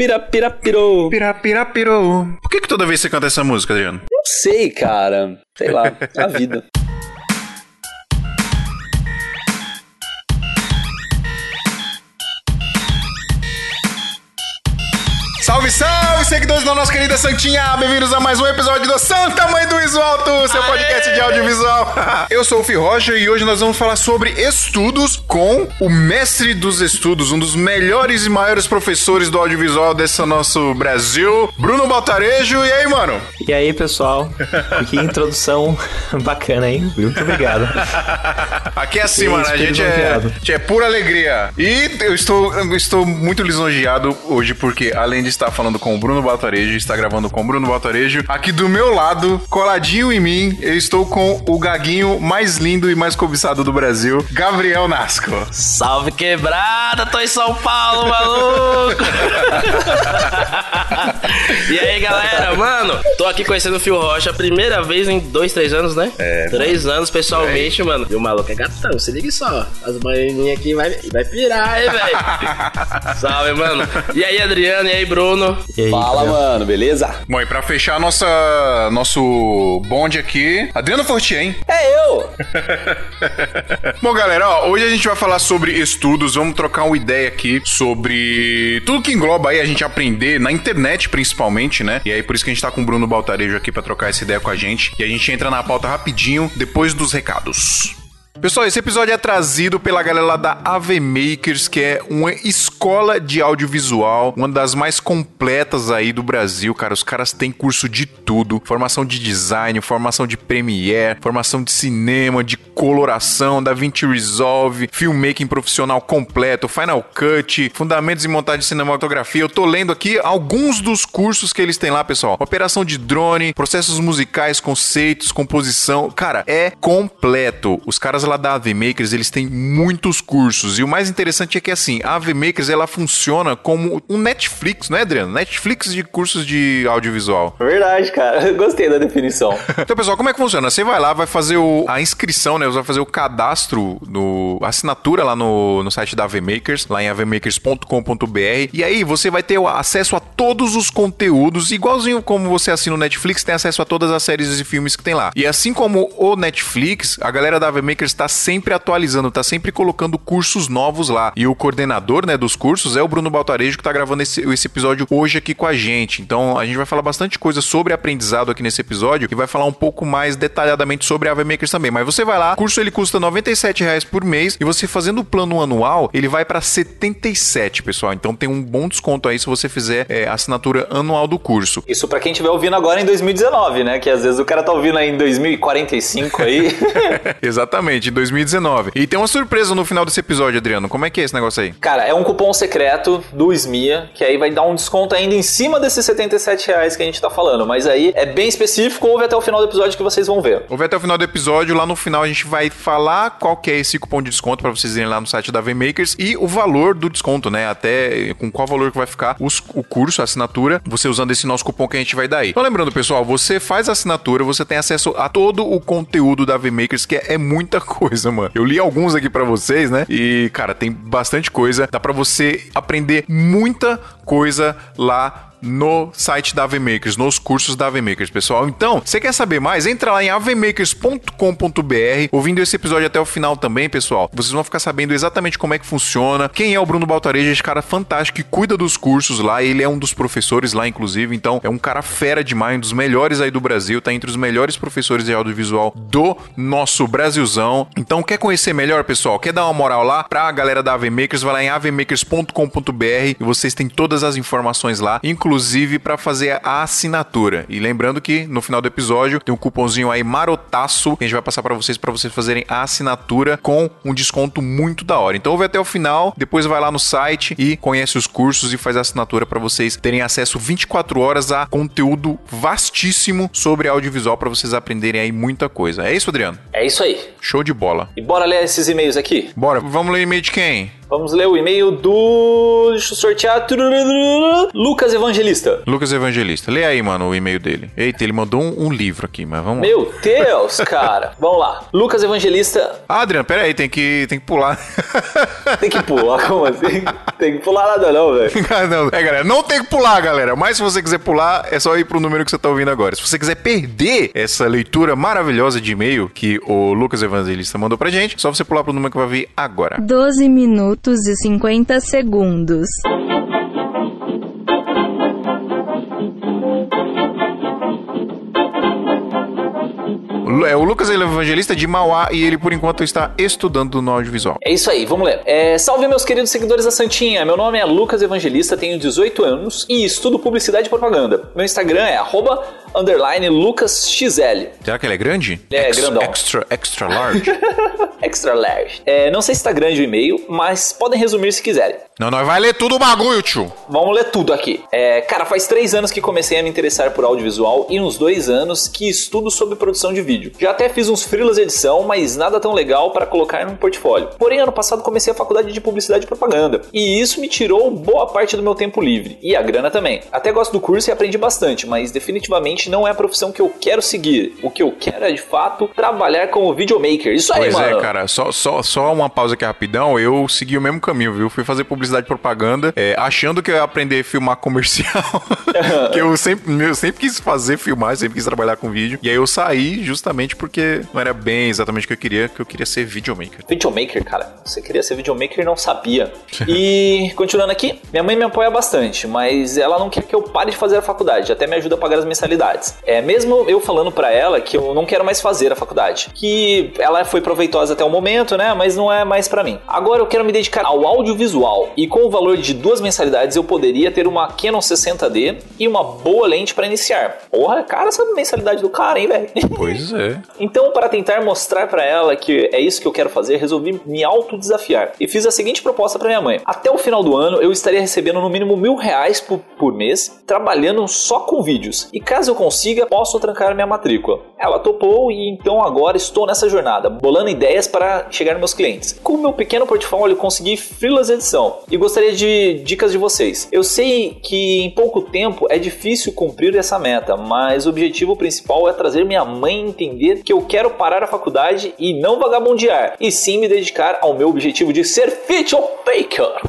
Pirapirapirou. Pirapirapirou. Por que que toda vez você canta essa música, Adriano? Não sei, cara. Sei lá, a vida. Seguidores da nossa querida Santinha! Bem-vindos a mais um episódio do Santa Mãe do Iso Alto, seu podcast de audiovisual. Eu sou o Fih Rocha e hoje nós vamos falar sobre estudos com o mestre dos estudos, um dos melhores e maiores professores do audiovisual desse nosso Brasil, Bruno Baltarejo. E aí, mano? E aí, pessoal? Que introdução bacana, hein? Muito obrigado. Aqui é assim, mano. A gente é, lisonjeado. a gente é pura alegria. E eu estou, eu estou muito lisonjeado hoje, porque além de estar falando com o Bruno Baltarejo, está gravando com o Bruno Baltarejo, aqui do meu lado, coladinho em mim, eu estou com o gaguinho mais lindo e mais cobiçado do Brasil, Gabriel Nasco. Salve quebrada, tô em São Paulo, maluco! e aí, galera, mano, tô aqui conhecendo o Fio Rocha, primeira vez em dois, três anos, né? É, Três anos pessoalmente, mano. E o maluco é gatão, se liga só. As manhinhas aqui vai, vai pirar, hein, velho? Salve, mano. E aí, Adriano, e aí, Bruno? E aí, Fala, Gabriel? mano, beleza? Bom, e pra fechar nossa, nosso bonde aqui, Adriano Fortier, hein? É eu! Bom, galera, ó, hoje a gente vai falar sobre estudos, vamos trocar uma ideia aqui sobre tudo que engloba aí a gente aprender na internet, principalmente, né? E aí por isso que a gente tá com o Bruno Baltarejo aqui pra trocar essa ideia com a gente. E a gente entra na pauta rapidinho depois dos recados. Pessoal, esse episódio é trazido pela galera lá da AV Makers, que é uma escola de audiovisual, uma das mais completas aí do Brasil, cara. Os caras têm curso de tudo: formação de design, formação de Premiere, formação de cinema, de coloração, DaVinci Resolve, filmmaking profissional completo, Final Cut, fundamentos em montagem de cinematografia. Eu tô lendo aqui alguns dos cursos que eles têm lá, pessoal. Operação de drone, processos musicais, conceitos, composição. Cara, é completo. Os caras lá da AV Makers, eles têm muitos cursos. E o mais interessante é que, assim, a AV Makers, ela funciona como um Netflix, não é, Adriano? Netflix de cursos de audiovisual. Verdade, cara. Gostei da definição. Então, pessoal, como é que funciona? Você vai lá, vai fazer o- a inscrição, né? Você vai fazer o cadastro, no, a assinatura lá no, no site da AV Makers, lá em avmakers.com.br. E aí você vai ter acesso a todos os conteúdos, igualzinho como você assina o Netflix, tem acesso a todas as séries e filmes que tem lá. E assim como o Netflix, a galera da AV Makers está sempre atualizando, está sempre colocando cursos novos lá. E o coordenador, né, dos cursos é o Bruno Baltarejo, que tá gravando esse, esse episódio hoje aqui com a gente. Então, a gente vai falar bastante coisa sobre aprendizado aqui nesse episódio e vai falar um pouco mais detalhadamente sobre a AV Makers também. Mas você vai lá, o curso ele custa 97 reais por mês e você fazendo o plano anual, ele vai para 77, pessoal. Então tem um bom desconto aí se você fizer é, a assinatura anual do curso. Isso pra quem estiver ouvindo agora em 2019, né? Que às vezes o cara tá ouvindo aí em 2045 aí. Exatamente, em 2019. E tem uma surpresa no final desse episódio, Adriano. Como é que é esse negócio aí? Cara, é um cupom secreto do SMIA, que aí vai dar um desconto ainda em cima desses 77 reais que a gente tá falando. Mas aí é bem específico, ouve até o final do episódio que vocês vão ver. Ouve até o final do episódio, lá no final a gente vai falar qual que é esse cupom de desconto para vocês irem lá no site da VMakers e o valor do desconto, né? Até com qual valor que vai ficar os- o curso, a assinatura, você usando esse nosso cupom que a gente vai dar aí. Então lembrando, pessoal, você faz a assinatura, você tem acesso a todo o conteúdo da VMakers, que é, é muita coisa, mano. Eu li alguns aqui para vocês, né? E, cara, tem bastante coisa. Dá para você aprender muita coisa lá no site da AVMakers, nos cursos da AVMakers, pessoal. Então, você quer saber mais? Entra lá em avmakers.com.br, ouvindo esse episódio até o final também, pessoal. Vocês vão ficar sabendo exatamente como é que funciona, quem é o Bruno Baltarejo, esse cara fantástico que cuida dos cursos lá, ele é um dos professores lá, inclusive, então é um cara fera demais, um dos melhores aí do Brasil, tá entre os melhores professores de audiovisual do nosso Brasilzão. Então, quer conhecer melhor, pessoal? Quer dar uma moral lá pra galera da AVMakers? Vai lá em avmakers.com.br e vocês têm todas as informações lá, inclusive para fazer a assinatura. E lembrando que no final do episódio tem um cupomzinho aí marotaço que a gente vai passar para vocês para vocês fazerem a assinatura com um desconto muito da hora. Então ouve até o final, depois vai lá no site e conhece os cursos e faz a assinatura para vocês terem acesso 24 horas a conteúdo vastíssimo sobre audiovisual para vocês aprenderem aí muita coisa. É isso, Adriano? É isso aí. Show de bola. E bora ler esses e-mails aqui? Bora, vamos ler e-mail de quem? Vamos ler o e-mail do. Deixa eu sortear. Lucas Evangelista. Lucas Evangelista. Lê aí, mano, o e-mail dele. Eita, ele mandou um, um livro aqui, mas vamos lá. Meu Deus, cara. Vamos lá. Lucas Evangelista. Adriano, pera aí, tem que, tem que pular. Tem que pular, como assim? Tem que pular nada não, velho. Ah, não. É, galera, não tem que pular, galera. Mas se você quiser pular, é só ir pro número que você tá ouvindo agora. Se você quiser perder essa leitura maravilhosa de e-mail que o Lucas Evangelista mandou pra gente, só você pular pro número que vai vir agora. 12 minutos e 50 segundos. É o Lucas ele é evangelista de Mauá e ele, por enquanto, está estudando no audiovisual. É isso aí, vamos ler. É, salve meus queridos seguidores da Santinha. Meu nome é Lucas Evangelista, tenho 18 anos e estudo publicidade e propaganda. Meu Instagram é arroba underline LucasXL. Será que ele é grande? É, Ex- grandão. Extra, extra large? Extra large. É, não sei se está grande o e-mail, mas podem resumir se quiserem. não, nós vai ler tudo o bagulho, tio. Vamos ler tudo aqui. É, cara, faz três anos que comecei a me interessar por audiovisual e uns dois anos que estudo sobre produção de vídeo. Já até fiz uns freelas de edição, mas nada tão legal para colocar num portfólio. Porém, ano passado comecei a faculdade de publicidade e propaganda e isso me tirou boa parte do meu tempo livre e a grana também. Até gosto do curso e aprendi bastante, mas definitivamente não é a profissão que eu quero seguir. O que eu quero é de fato trabalhar como videomaker. Isso aí, Pois mano. é, cara, só, só, só uma pausa aqui rapidão. Eu segui o mesmo caminho, viu? Fui fazer publicidade e propaganda, é, achando que eu ia aprender a filmar comercial. que eu sempre, eu sempre quis fazer filmar, sempre quis trabalhar com vídeo. E aí eu saí justamente porque não era bem exatamente o que eu queria, que eu queria ser videomaker. Videomaker, cara. Você queria ser videomaker e não sabia. E continuando aqui, minha mãe me apoia bastante, mas ela não quer que eu pare de fazer a faculdade, até me ajuda a pagar as mensalidades. É mesmo eu falando pra ela que eu não quero mais fazer a faculdade, que ela foi proveitosa até o momento, né, mas não é mais pra mim. Agora eu quero me dedicar ao audiovisual e com o valor de duas mensalidades eu poderia ter uma Canon 60D e uma boa lente pra iniciar. Porra, cara, essa mensalidade do cara, hein, velho? Pois é. Então, para tentar mostrar para ela que é isso que eu quero fazer, resolvi me autodesafiar e fiz a seguinte proposta para minha mãe: até o final do ano eu estaria recebendo no mínimo mil reais por, por mês, trabalhando só com vídeos. E caso eu consiga, posso trancar minha matrícula. Ela topou e então agora estou nessa jornada, bolando ideias para chegar nos meus clientes. Com o meu pequeno portfólio, consegui freelas de edição e gostaria de dicas de vocês. Eu sei que em pouco tempo é difícil cumprir essa meta, mas o objetivo principal é trazer minha mãe entender que eu quero parar a faculdade e não vagabundear, e sim me dedicar ao meu objetivo de ser videomaker.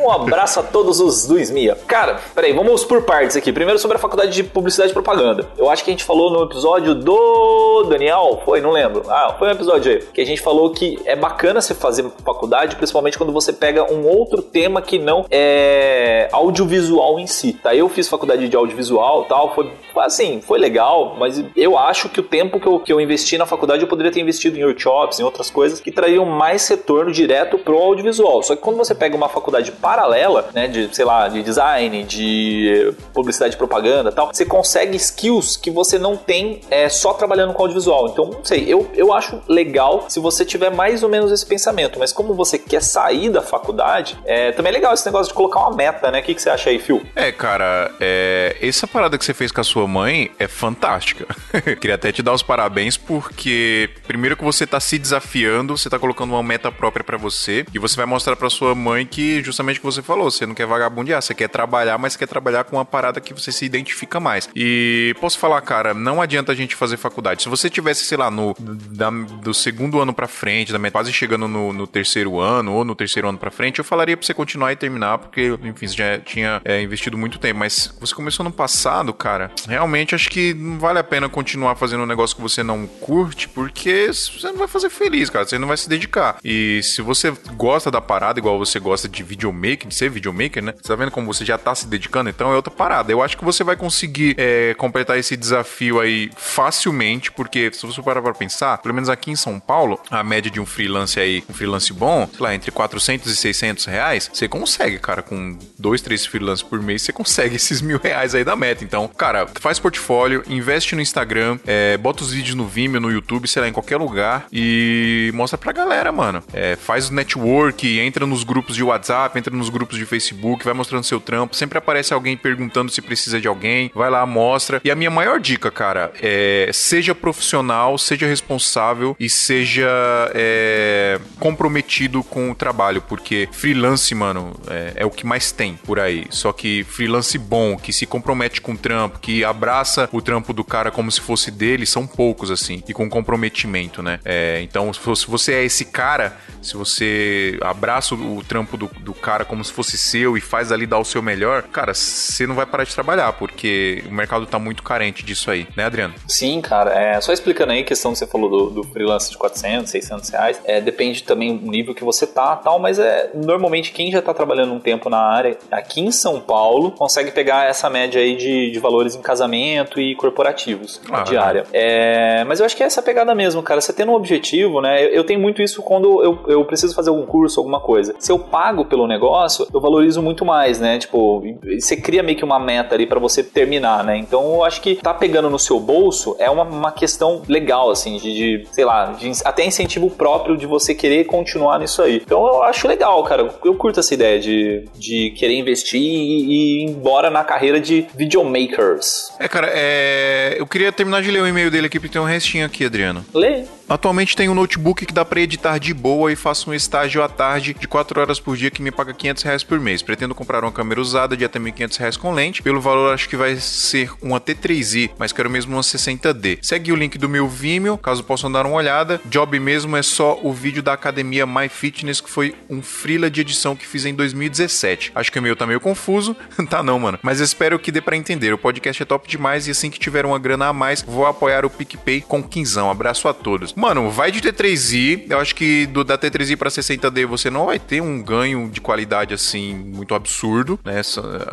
Um abraço a todos os Luiz Mia. Cara, peraí, vamos por partes aqui. Primeiro sobre a faculdade de publicidade e propaganda. Eu acho que a gente falou no episódio do Daniel, foi? Não lembro. Ah, foi um episódio aí. Que a gente falou que é bacana você fazer faculdade, principalmente quando você pega um outro tema que não é audiovisual em si. Tá? Eu fiz faculdade de audiovisual tal, foi assim, foi legal, mas eu acho que o tempo que eu, que eu investi na faculdade eu poderia ter investido em workshops, em outras coisas que trariam mais retorno direto pro audiovisual. Só que quando você pega uma faculdade paralela, né, de, sei lá, de design, de publicidade e propaganda tal, você consegue skills que você não tem é, só trabalhando com audiovisual. Então, não sei, eu, eu acho legal se você tiver mais ou menos esse pensamento, mas como você quer sair da faculdade, é, também é legal esse negócio de colocar uma meta, né? O que, que você acha aí, Phil? É, cara, é, essa parada que você fez com a sua mãe é fantástica. Queria até te dar os parabéns porque primeiro que você tá se desafiando, você tá colocando uma meta própria pra você e você vai mostrar pra sua mãe que justamente o que você falou, você não quer vagabundear, você quer trabalhar, mas quer trabalhar com uma parada que você se identifica mais. E posso falar, cara, não adianta a gente fazer faculdade. Se você tivesse, sei lá, no da- do segundo ano pra frente, da met- quase chegando no, no terceiro ano ou no terceiro ano pra frente, eu falaria pra você continuar e terminar, porque, enfim, você já tinha é, investido muito tempo. Mas você começou no passado, cara, realmente acho que não vale a pena continuar fazendo um negócio que você não curte, porque você não vai fazer feliz, cara. Você não vai se dedicar. E se você gosta da parada, igual você gosta de videomaker, de ser videomaker, né? Você tá vendo como você já tá se dedicando? Então é outra parada. Eu acho que você vai conseguir é, completar esse desafio aí facilmente, porque se você parar pra pensar, pelo menos aqui em São Paulo, a média de um freelance aí, um freelance bom, sei lá, entre 400 e 600 reais, você consegue, cara, com dois, três freelances por mês, você consegue esses mil reais aí da meta. Então, cara, faz portfólio, investe no Instagram, é, bota os vídeos no Vimeo, no YouTube, sei lá, em qualquer lugar e mostra pra galera, mano. É, faz o network, entra nos grupos de WhatsApp WhatsApp, entra nos grupos de Facebook, vai mostrando seu trampo. Sempre aparece alguém perguntando se precisa de alguém. Vai lá, mostra. E a minha maior dica, cara, é seja profissional, seja responsável e seja é, comprometido com o trabalho, porque freelance, mano, é, é o que mais tem por aí. Só que freelance bom, que se compromete com o trampo, que abraça o trampo do cara como se fosse dele, são poucos, assim, e com comprometimento, né? É, então, se você é esse cara, se você abraça o, o trampo do, do, cara como se fosse seu e faz ali dar o seu melhor, cara, você não vai parar de trabalhar, porque o mercado tá muito carente disso aí, né, Adriano? Sim, cara. É, só explicando aí a questão que você falou do, do freelance de 400, 600 reais, é, depende também do nível que você tá tal, mas é normalmente quem já tá trabalhando um tempo na área aqui em São Paulo consegue pegar essa média aí de, de valores em casamento e corporativos ah, diária. É, mas eu acho que é essa pegada mesmo, cara. Você tendo um objetivo, né? Eu, eu tenho muito isso quando eu, eu preciso fazer algum curso, alguma coisa. Se eu pago pelo negócio, eu valorizo muito mais, né? Tipo, você cria meio que uma meta ali para você terminar, né? Então eu acho que tá pegando no seu bolso é uma, uma questão legal, assim, de, de sei lá, de, até incentivo próprio de você querer continuar nisso aí. Então eu acho legal, cara. Eu curto essa ideia de, de querer investir e, e ir embora na carreira de videomakers. É, cara, é... eu queria terminar de ler o e-mail dele aqui, porque tem um restinho aqui, Adriano. Lê. Atualmente tenho um notebook que dá para editar de boa e faço um estágio à tarde de 4 horas por dia que me paga 500 reais por mês. Pretendo comprar uma câmera usada de até 1.500 reais com lente. Pelo valor acho que vai ser uma T3i, mas quero mesmo uma 60D. Segue o link do meu Vimeo, caso possam dar uma olhada. Job mesmo é só o vídeo da academia My Fitness, que foi um freela de edição que fiz em 2017. Acho que o meu tá meio confuso. tá não, mano. Mas espero que dê para entender. O podcast é top demais e assim que tiver uma grana a mais, vou apoiar o PicPay com quinzão. Abraço a todos. Mano, vai de T3i. Eu acho que do, da T3i para 60D você não vai ter um ganho de qualidade assim muito absurdo, né?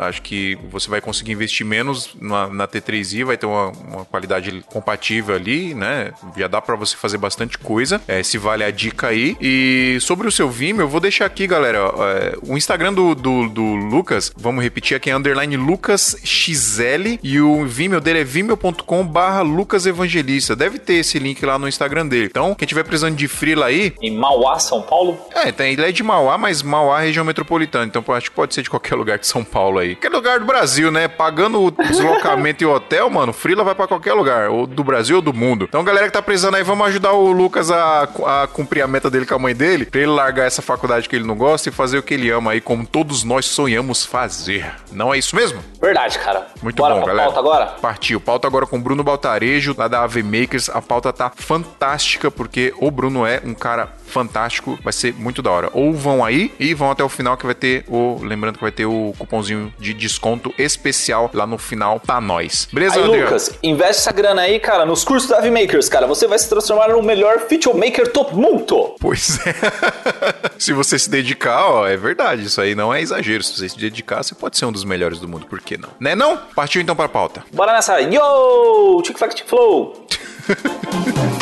Acho que você vai conseguir investir menos na, na T3i, vai ter uma, uma, qualidade compatível ali, né? Já dá para você fazer bastante coisa. É, se vale a dica aí. E sobre o seu Vimeo, eu vou deixar aqui, galera, é, o Instagram do, do, do, Lucas, vamos repetir aqui, é underline LucasXL e o Vimeo dele é vimeo.com barra Lucas Evangelista. Deve ter esse link lá no Instagram dele. Então, quem tiver precisando de frila aí. Em Mauá, São Paulo? É, tem, ele é de Mauá, mas Mauá é região metropolitana. Então, acho que pode ser de qualquer lugar de São Paulo aí. Qualquer lugar do Brasil, né? Pagando o deslocamento e hotel, mano, frila vai para qualquer lugar. Ou do Brasil ou do mundo. Então, galera que tá precisando aí, vamos ajudar o Lucas a, a cumprir a meta dele com a mãe dele. Pra ele largar essa faculdade que ele não gosta e fazer o que ele ama aí, como todos nós sonhamos fazer. Não é isso mesmo? Verdade, cara. Muito Bora bom, pra galera. pauta agora? Partiu. Pauta agora com Bruno Baltarejo, lá da AV Makers. A pauta tá fantástica, porque o Bruno é um cara fantástico, vai ser muito da hora. Ou vão aí e vão até o final que vai ter o, lembrando que vai ter o cupomzinho de desconto especial lá no final pra nós. Beleza, Aí? Lucas, investe essa grana aí, cara, nos cursos da Avimakers, cara. Você vai se transformar no melhor feature maker top mundo. Pois é. se você se dedicar, ó, é verdade, isso aí não é exagero. Se você se dedicar, você pode ser um dos melhores do mundo, por que não? Né não? Partiu então pra pauta. Bora nessa. Yo! Tic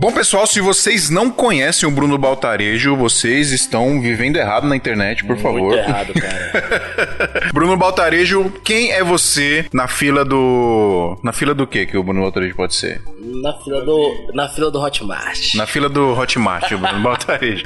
Bom, pessoal, se vocês não conhecem o Bruno Baltarejo, vocês estão vivendo errado na internet, por favor. Muito errado, cara. Bruno Baltarejo, quem é você na fila do. Na fila do que que o Bruno Baltarejo pode ser? Na fila do, na fila do Hotmart. Na fila do Hotmart, Bruno Baltarejo.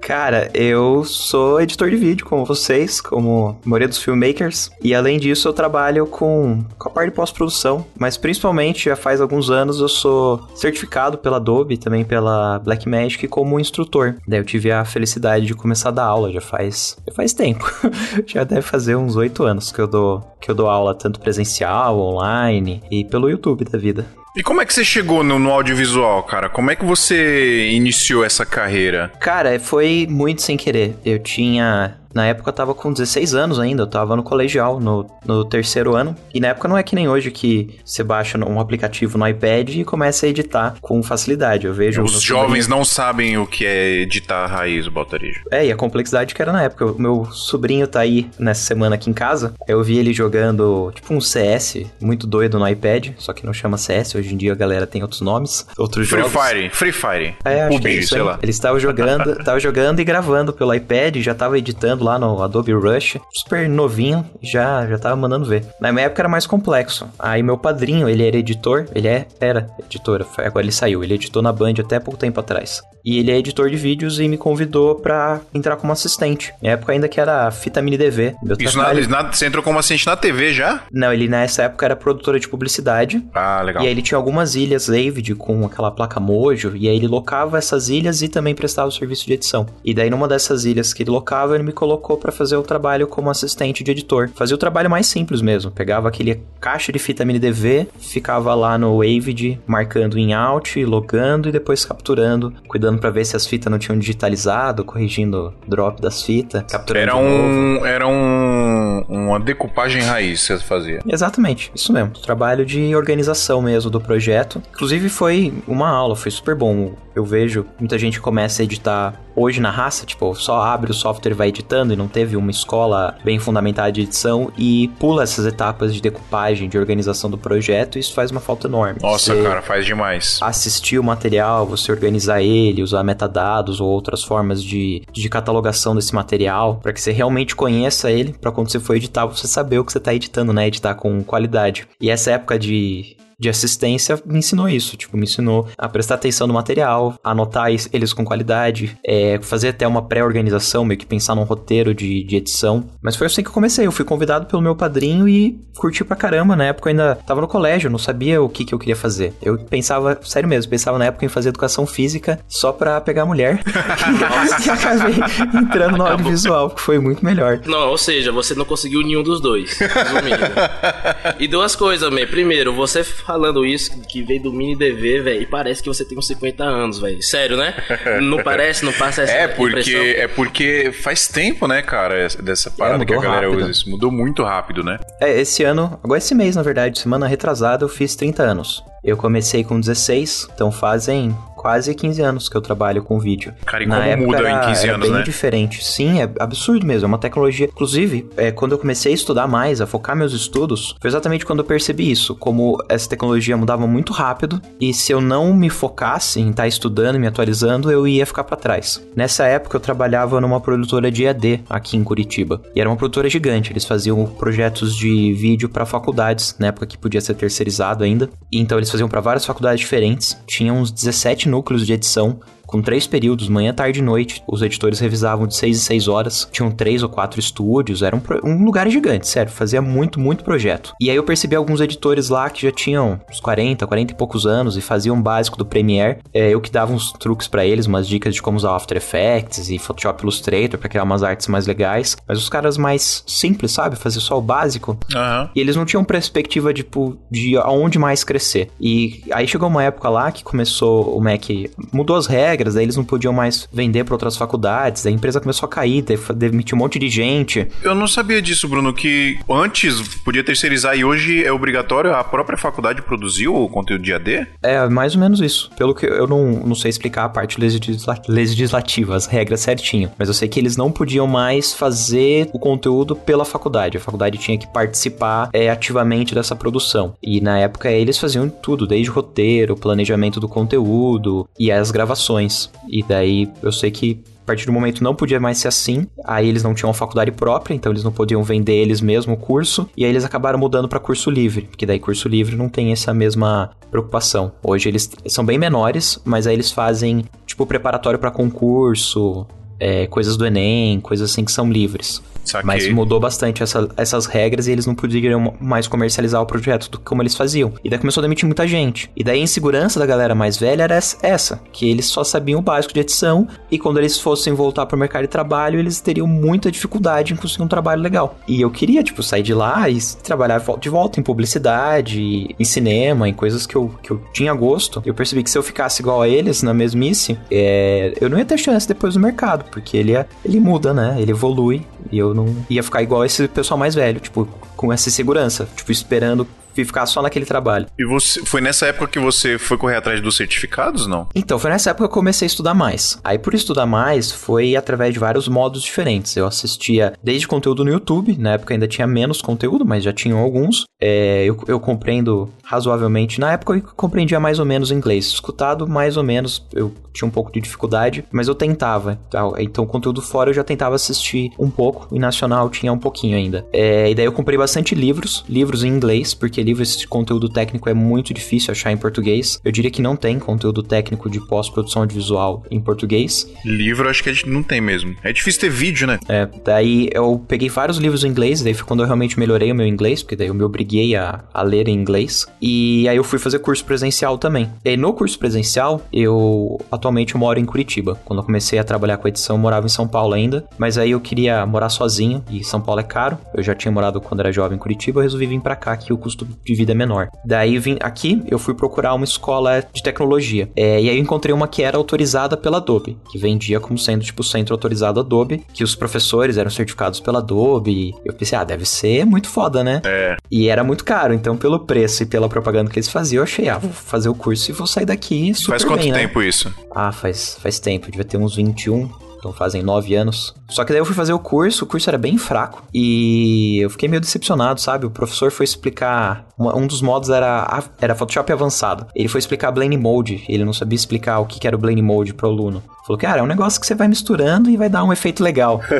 Cara, eu sou editor de vídeo, como vocês, como a maioria dos filmmakers. E além disso, eu trabalho com, com a parte de pós-produção. Mas principalmente, já faz alguns anos, eu sou certificado pela Adobe, também pela Blackmagic, como instrutor. Daí eu tive a felicidade de começar a dar aula, já faz, já faz tempo. já deve fazer uns oito anos que eu dou que eu dou aula tanto presencial, online e pelo YouTube da vida. E como é que você chegou no, no, audiovisual, cara? Como é que você iniciou essa carreira? Cara, foi muito sem querer. Eu tinha. Na época eu tava com 16 anos ainda, eu tava no colegial, no, no terceiro ano. E na época não é que nem hoje que você baixa um aplicativo no iPad e começa a editar com facilidade. Eu vejo. Os jovens não sabem o que é editar a raiz, o Baltarejo. É, e a complexidade que era na época. O meu sobrinho tá aí nessa semana aqui em casa. Eu vi ele jogando tipo um CS, muito doido no iPad, só que não chama CS, hoje em dia a galera tem outros nomes, outros Free jogos. Fire, Free Fire. É, acho PUBG, que é isso, sei hein? lá. Ele estava jogando, tava jogando e gravando pelo iPad, já tava editando lá no Adobe Rush, super novinho, já já tava mandando ver. Na minha época era mais complexo. Aí meu padrinho, ele era editor, ele é, era editor, agora ele saiu, ele editou na Band até pouco tempo atrás. E ele é editor de vídeos e me convidou pra entrar como assistente. Na época ainda que era fita mini DV. Isso na, trabalho- na- você entrou como assistente na TV já? Não, ele nessa época era produtora de publicidade. Ah, legal. E aí ele tinha algumas ilhas Avid com aquela placa Mojo, e aí ele locava essas ilhas e também prestava o serviço de edição. E daí numa dessas ilhas que ele locava, ele me colocou pra fazer o trabalho como assistente de editor. Fazia o trabalho mais simples mesmo, pegava aquele caixa de fita mini DV, ficava lá no Avid marcando em out, logando e depois capturando, cuidando pra ver se as fitas não tinham digitalizado, corrigindo o drop das fitas, capturando Era um. Era um. Uma decupagem raiz que você fazia. Exatamente, isso mesmo. Trabalho de organização mesmo do projeto. Inclusive foi uma aula, foi super bom. Eu vejo muita gente começa a editar hoje na raça, tipo, só abre o software e vai editando e não teve uma escola bem fundamentada de edição e pula essas etapas de decupagem, de organização do projeto, e isso faz uma falta enorme. Nossa, Você cara, faz demais. Assistir o material, você organizar ele, usar metadados ou outras formas de, de catalogação desse material, para que você realmente conheça ele, para quando você for editar, você saber o que você tá editando, né? Editar com qualidade. E essa época de, de assistência me ensinou isso, tipo, me ensinou a prestar atenção no material, anotar eles com qualidade, é, fazer até uma pré-organização, meio que pensar num roteiro de, de edição. Mas foi assim que eu comecei, eu fui convidado pelo meu padrinho e curti pra caramba. Na época eu ainda tava no colégio, não sabia o que, que eu queria fazer. Eu pensava, sério mesmo, pensava na época em fazer educação física só pra pegar mulher. e acabei entrando no audiovisual, que foi muito melhor. Não, ou seja, você não conseguiu nenhum dos dois, resumindo. e duas coisas, man. Primeiro, você falando isso, que veio do mini DV, velho, e parece que você tem uns 50 anos, velho. Sério, né? Não parece, não passa essa É porque, impressão? é porque faz tempo, né, cara, essa- dessa parada que a mudou galera rápido. usa. Isso mudou muito rápido, né? É, esse ano, agora esse mês, na verdade, semana retrasada, eu fiz 30 anos. Eu comecei com 16, então fazem quase 15 anos que eu trabalho com vídeo. Cara, e Na como época muda era, em 15 era anos, bem né? diferente. Sim, é absurdo mesmo. É uma tecnologia. Inclusive, é, quando eu comecei a estudar mais, a focar meus estudos, foi exatamente quando eu percebi isso. Como essa tecnologia mudava muito rápido e se eu não me focasse em estar estudando e me atualizando, eu ia ficar para trás. Nessa época, eu trabalhava numa produtora de EAD aqui em Curitiba. E era uma produtora gigante. Eles faziam projetos de vídeo para faculdades, na época que podia ser terceirizado ainda. E então eles faziam para várias faculdades diferentes. Tinha uns 17 núcleos de edição com três períodos, manhã, tarde e noite. Os editores revisavam de seis em seis horas. Tinham três ou quatro estúdios. Era um, um lugar gigante, sério. Fazia muito, muito projeto. E aí eu percebi alguns editores lá que já tinham uns 40, 40 e poucos anos e faziam o básico do Premiere. É, eu que dava uns truques pra eles, umas dicas de como usar After Effects e Photoshop Illustrator pra criar umas artes mais legais. Mas os caras mais simples, sabe? Fazer só o básico. Aham. E eles não tinham perspectiva tipo, de aonde mais crescer. E aí chegou uma época lá que começou o Mac mudou as regras, daí eles não podiam mais vender para outras faculdades, a empresa começou a cair, demitiu um monte de gente. Eu não sabia disso, Bruno, que antes podia terceirizar e hoje é obrigatório a própria faculdade produzir o conteúdo de AD? É mais ou menos isso. Pelo que eu não, não sei explicar a parte legisla- legislativa, as regras certinho, mas eu sei que eles não podiam mais fazer o conteúdo pela faculdade. A faculdade tinha que participar é, ativamente dessa produção. E na época eles faziam tudo, desde roteiro, planejamento do conteúdo e as gravações. E daí eu sei que a partir do momento não podia mais ser assim, aí eles não tinham uma faculdade própria, então eles não podiam vender eles mesmo o curso, e aí eles acabaram mudando para curso livre, porque daí curso livre não tem essa mesma preocupação. Hoje eles são bem menores, mas aí eles fazem tipo preparatório para concurso, é, coisas do Enem, coisas assim que são livres. Saquei. Mas mudou bastante essa- essas regras e eles não podiam mais comercializar o projeto do que como eles faziam. E daí começou a demitir muita gente. E daí a insegurança da galera mais velha era essa- essa, que eles só sabiam o básico de edição e quando eles fossem voltar pro mercado de trabalho, eles teriam muita dificuldade em conseguir um trabalho legal. E eu queria, tipo, sair de lá e trabalhar de volta em publicidade, em cinema, em coisas que eu, que eu tinha gosto. Eu percebi que se eu ficasse igual a eles, na mesmice, é, eu não ia ter chance depois no mercado, porque ele, é, ele muda, né? Ele evolui e eu não ia ficar igual esse pessoal mais velho, tipo, com essa segurança, tipo, esperando e ficar só naquele trabalho. E você foi nessa época que você foi correr atrás dos certificados, não? Então, foi nessa época que eu comecei a estudar mais. Aí, por estudar mais, foi através de vários modos diferentes. Eu assistia desde conteúdo no YouTube, na época ainda tinha menos conteúdo, mas já tinham alguns. É, eu, eu compreendo razoavelmente. Na época eu compreendia mais ou menos inglês. Escutado, mais ou menos, eu tinha um pouco de dificuldade, mas eu tentava. Então, conteúdo fora eu já tentava assistir um pouco, e nacional tinha um pouquinho ainda. É, e daí eu comprei bastante livros, livros em inglês, porque livros de conteúdo técnico é muito difícil achar em português. Eu diria que não tem conteúdo técnico de pós-produção audiovisual em português. Livro acho que a gente não tem mesmo. É difícil ter vídeo, né? É, daí eu peguei vários livros em inglês, daí foi quando eu realmente melhorei o meu inglês, porque daí eu me obriguei a, a ler em inglês. E aí eu fui fazer curso presencial também. E aí no curso presencial, eu atualmente eu moro em Curitiba. Quando eu comecei a trabalhar com edição, eu morava em São Paulo ainda, mas aí eu queria morar sozinho e São Paulo é caro. Eu já tinha morado quando era jovem em Curitiba, eu resolvi vir para cá que o custo de vida menor. Daí vim aqui, eu fui procurar uma escola de tecnologia. É, e aí eu encontrei uma que era autorizada pela Adobe, que vendia como sendo tipo centro autorizado Adobe, que os professores eram certificados pela Adobe. Eu pensei, ah, deve ser muito foda, né? É. E era muito caro, então pelo preço e pela propaganda que eles faziam, eu achei, ah, vou fazer o curso e vou sair daqui super Faz quanto bem, né? tempo isso? Ah, faz, faz tempo, devia ter uns 21, então fazem 9 anos. Só que daí eu fui fazer o curso, o curso era bem fraco e eu fiquei meio decepcionado, sabe? O professor foi explicar, uma- um dos modos era, era Photoshop avançado. Ele foi explicar Blend Mode, ele não sabia explicar o que que era o Blend Mode pro aluno. Falou, cara, é um negócio que você vai misturando e vai dar um efeito legal.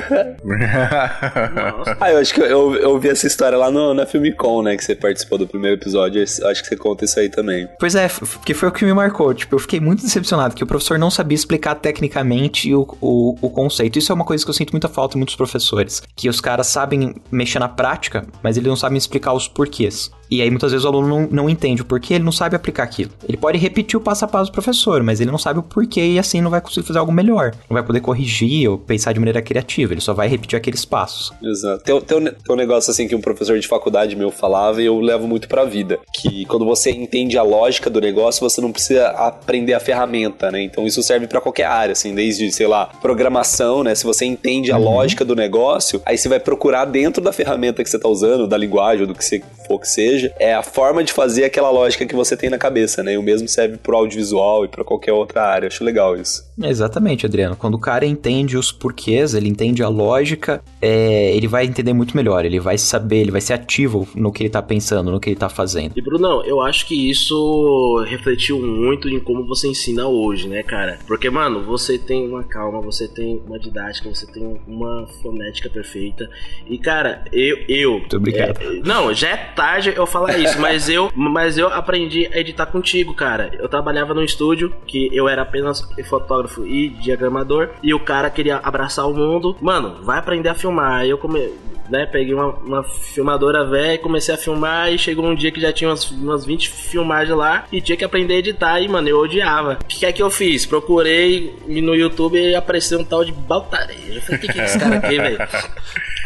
Ah, eu acho que eu, eu ouvi essa história lá no, na Filmicon, né? Que você participou do primeiro episódio. Eu Acho que você conta isso aí também. Pois é, porque foi o que me marcou. Tipo, eu fiquei muito decepcionado que o professor não sabia explicar tecnicamente o, o, o conceito. Isso é uma coisa que eu sinto muita falta em muitos professores. Que os caras sabem mexer na prática, mas eles não sabem explicar os porquês. E aí muitas vezes o aluno não, não entende o porquê, ele não sabe aplicar aquilo. Ele pode repetir o passo a passo do professor, mas ele não sabe o porquê e assim não vai conseguir fazer algo melhor. Não vai poder corrigir ou pensar de maneira criativa, ele só vai repetir aqueles passos. Exato. Tem, tem, um, tem um negócio assim que um professor de faculdade meu falava e eu levo muito pra vida. Que quando você entende a lógica do negócio, você não precisa aprender a ferramenta, né? Então isso serve pra qualquer área, assim, desde, sei lá, programação, né? Se você entende a lógica do negócio, aí você vai procurar dentro da ferramenta que você tá usando, da linguagem ou do que você for que seja, é a forma de fazer aquela lógica que você tem na cabeça, né? E o mesmo serve pro audiovisual e pra qualquer outra área. Acho legal isso. Exatamente, Adriano. Quando o cara entende os porquês, ele entende a lógica, é, ele vai entender muito melhor. Ele vai saber, ele vai ser ativo no que ele tá pensando, no que ele tá fazendo. E Brunão, eu acho que isso refletiu muito em como você ensina hoje, né, cara? Porque, mano, você tem uma calma, você tem uma didática, você tem uma fonética perfeita. E, cara, eu. eu Muito obrigado. é, não, já é tarde eu falar isso, mas eu, mas eu aprendi a editar contigo, cara. Eu trabalhava num estúdio que eu era apenas fotógrafo e diagramador, e o cara queria abraçar o mundo. Mano, vai aprender a filmar. Eu come, né, peguei uma, uma filmadora velha e comecei a filmar e chegou um dia que já tinha umas, umas 20 filmagens lá e tinha que aprender a editar e, mano, eu odiava. O que é que eu fiz? Procurei no YouTube e apareceu um tal de Baltarejo. Eu falei, o que, que é esse cara aqui, velho?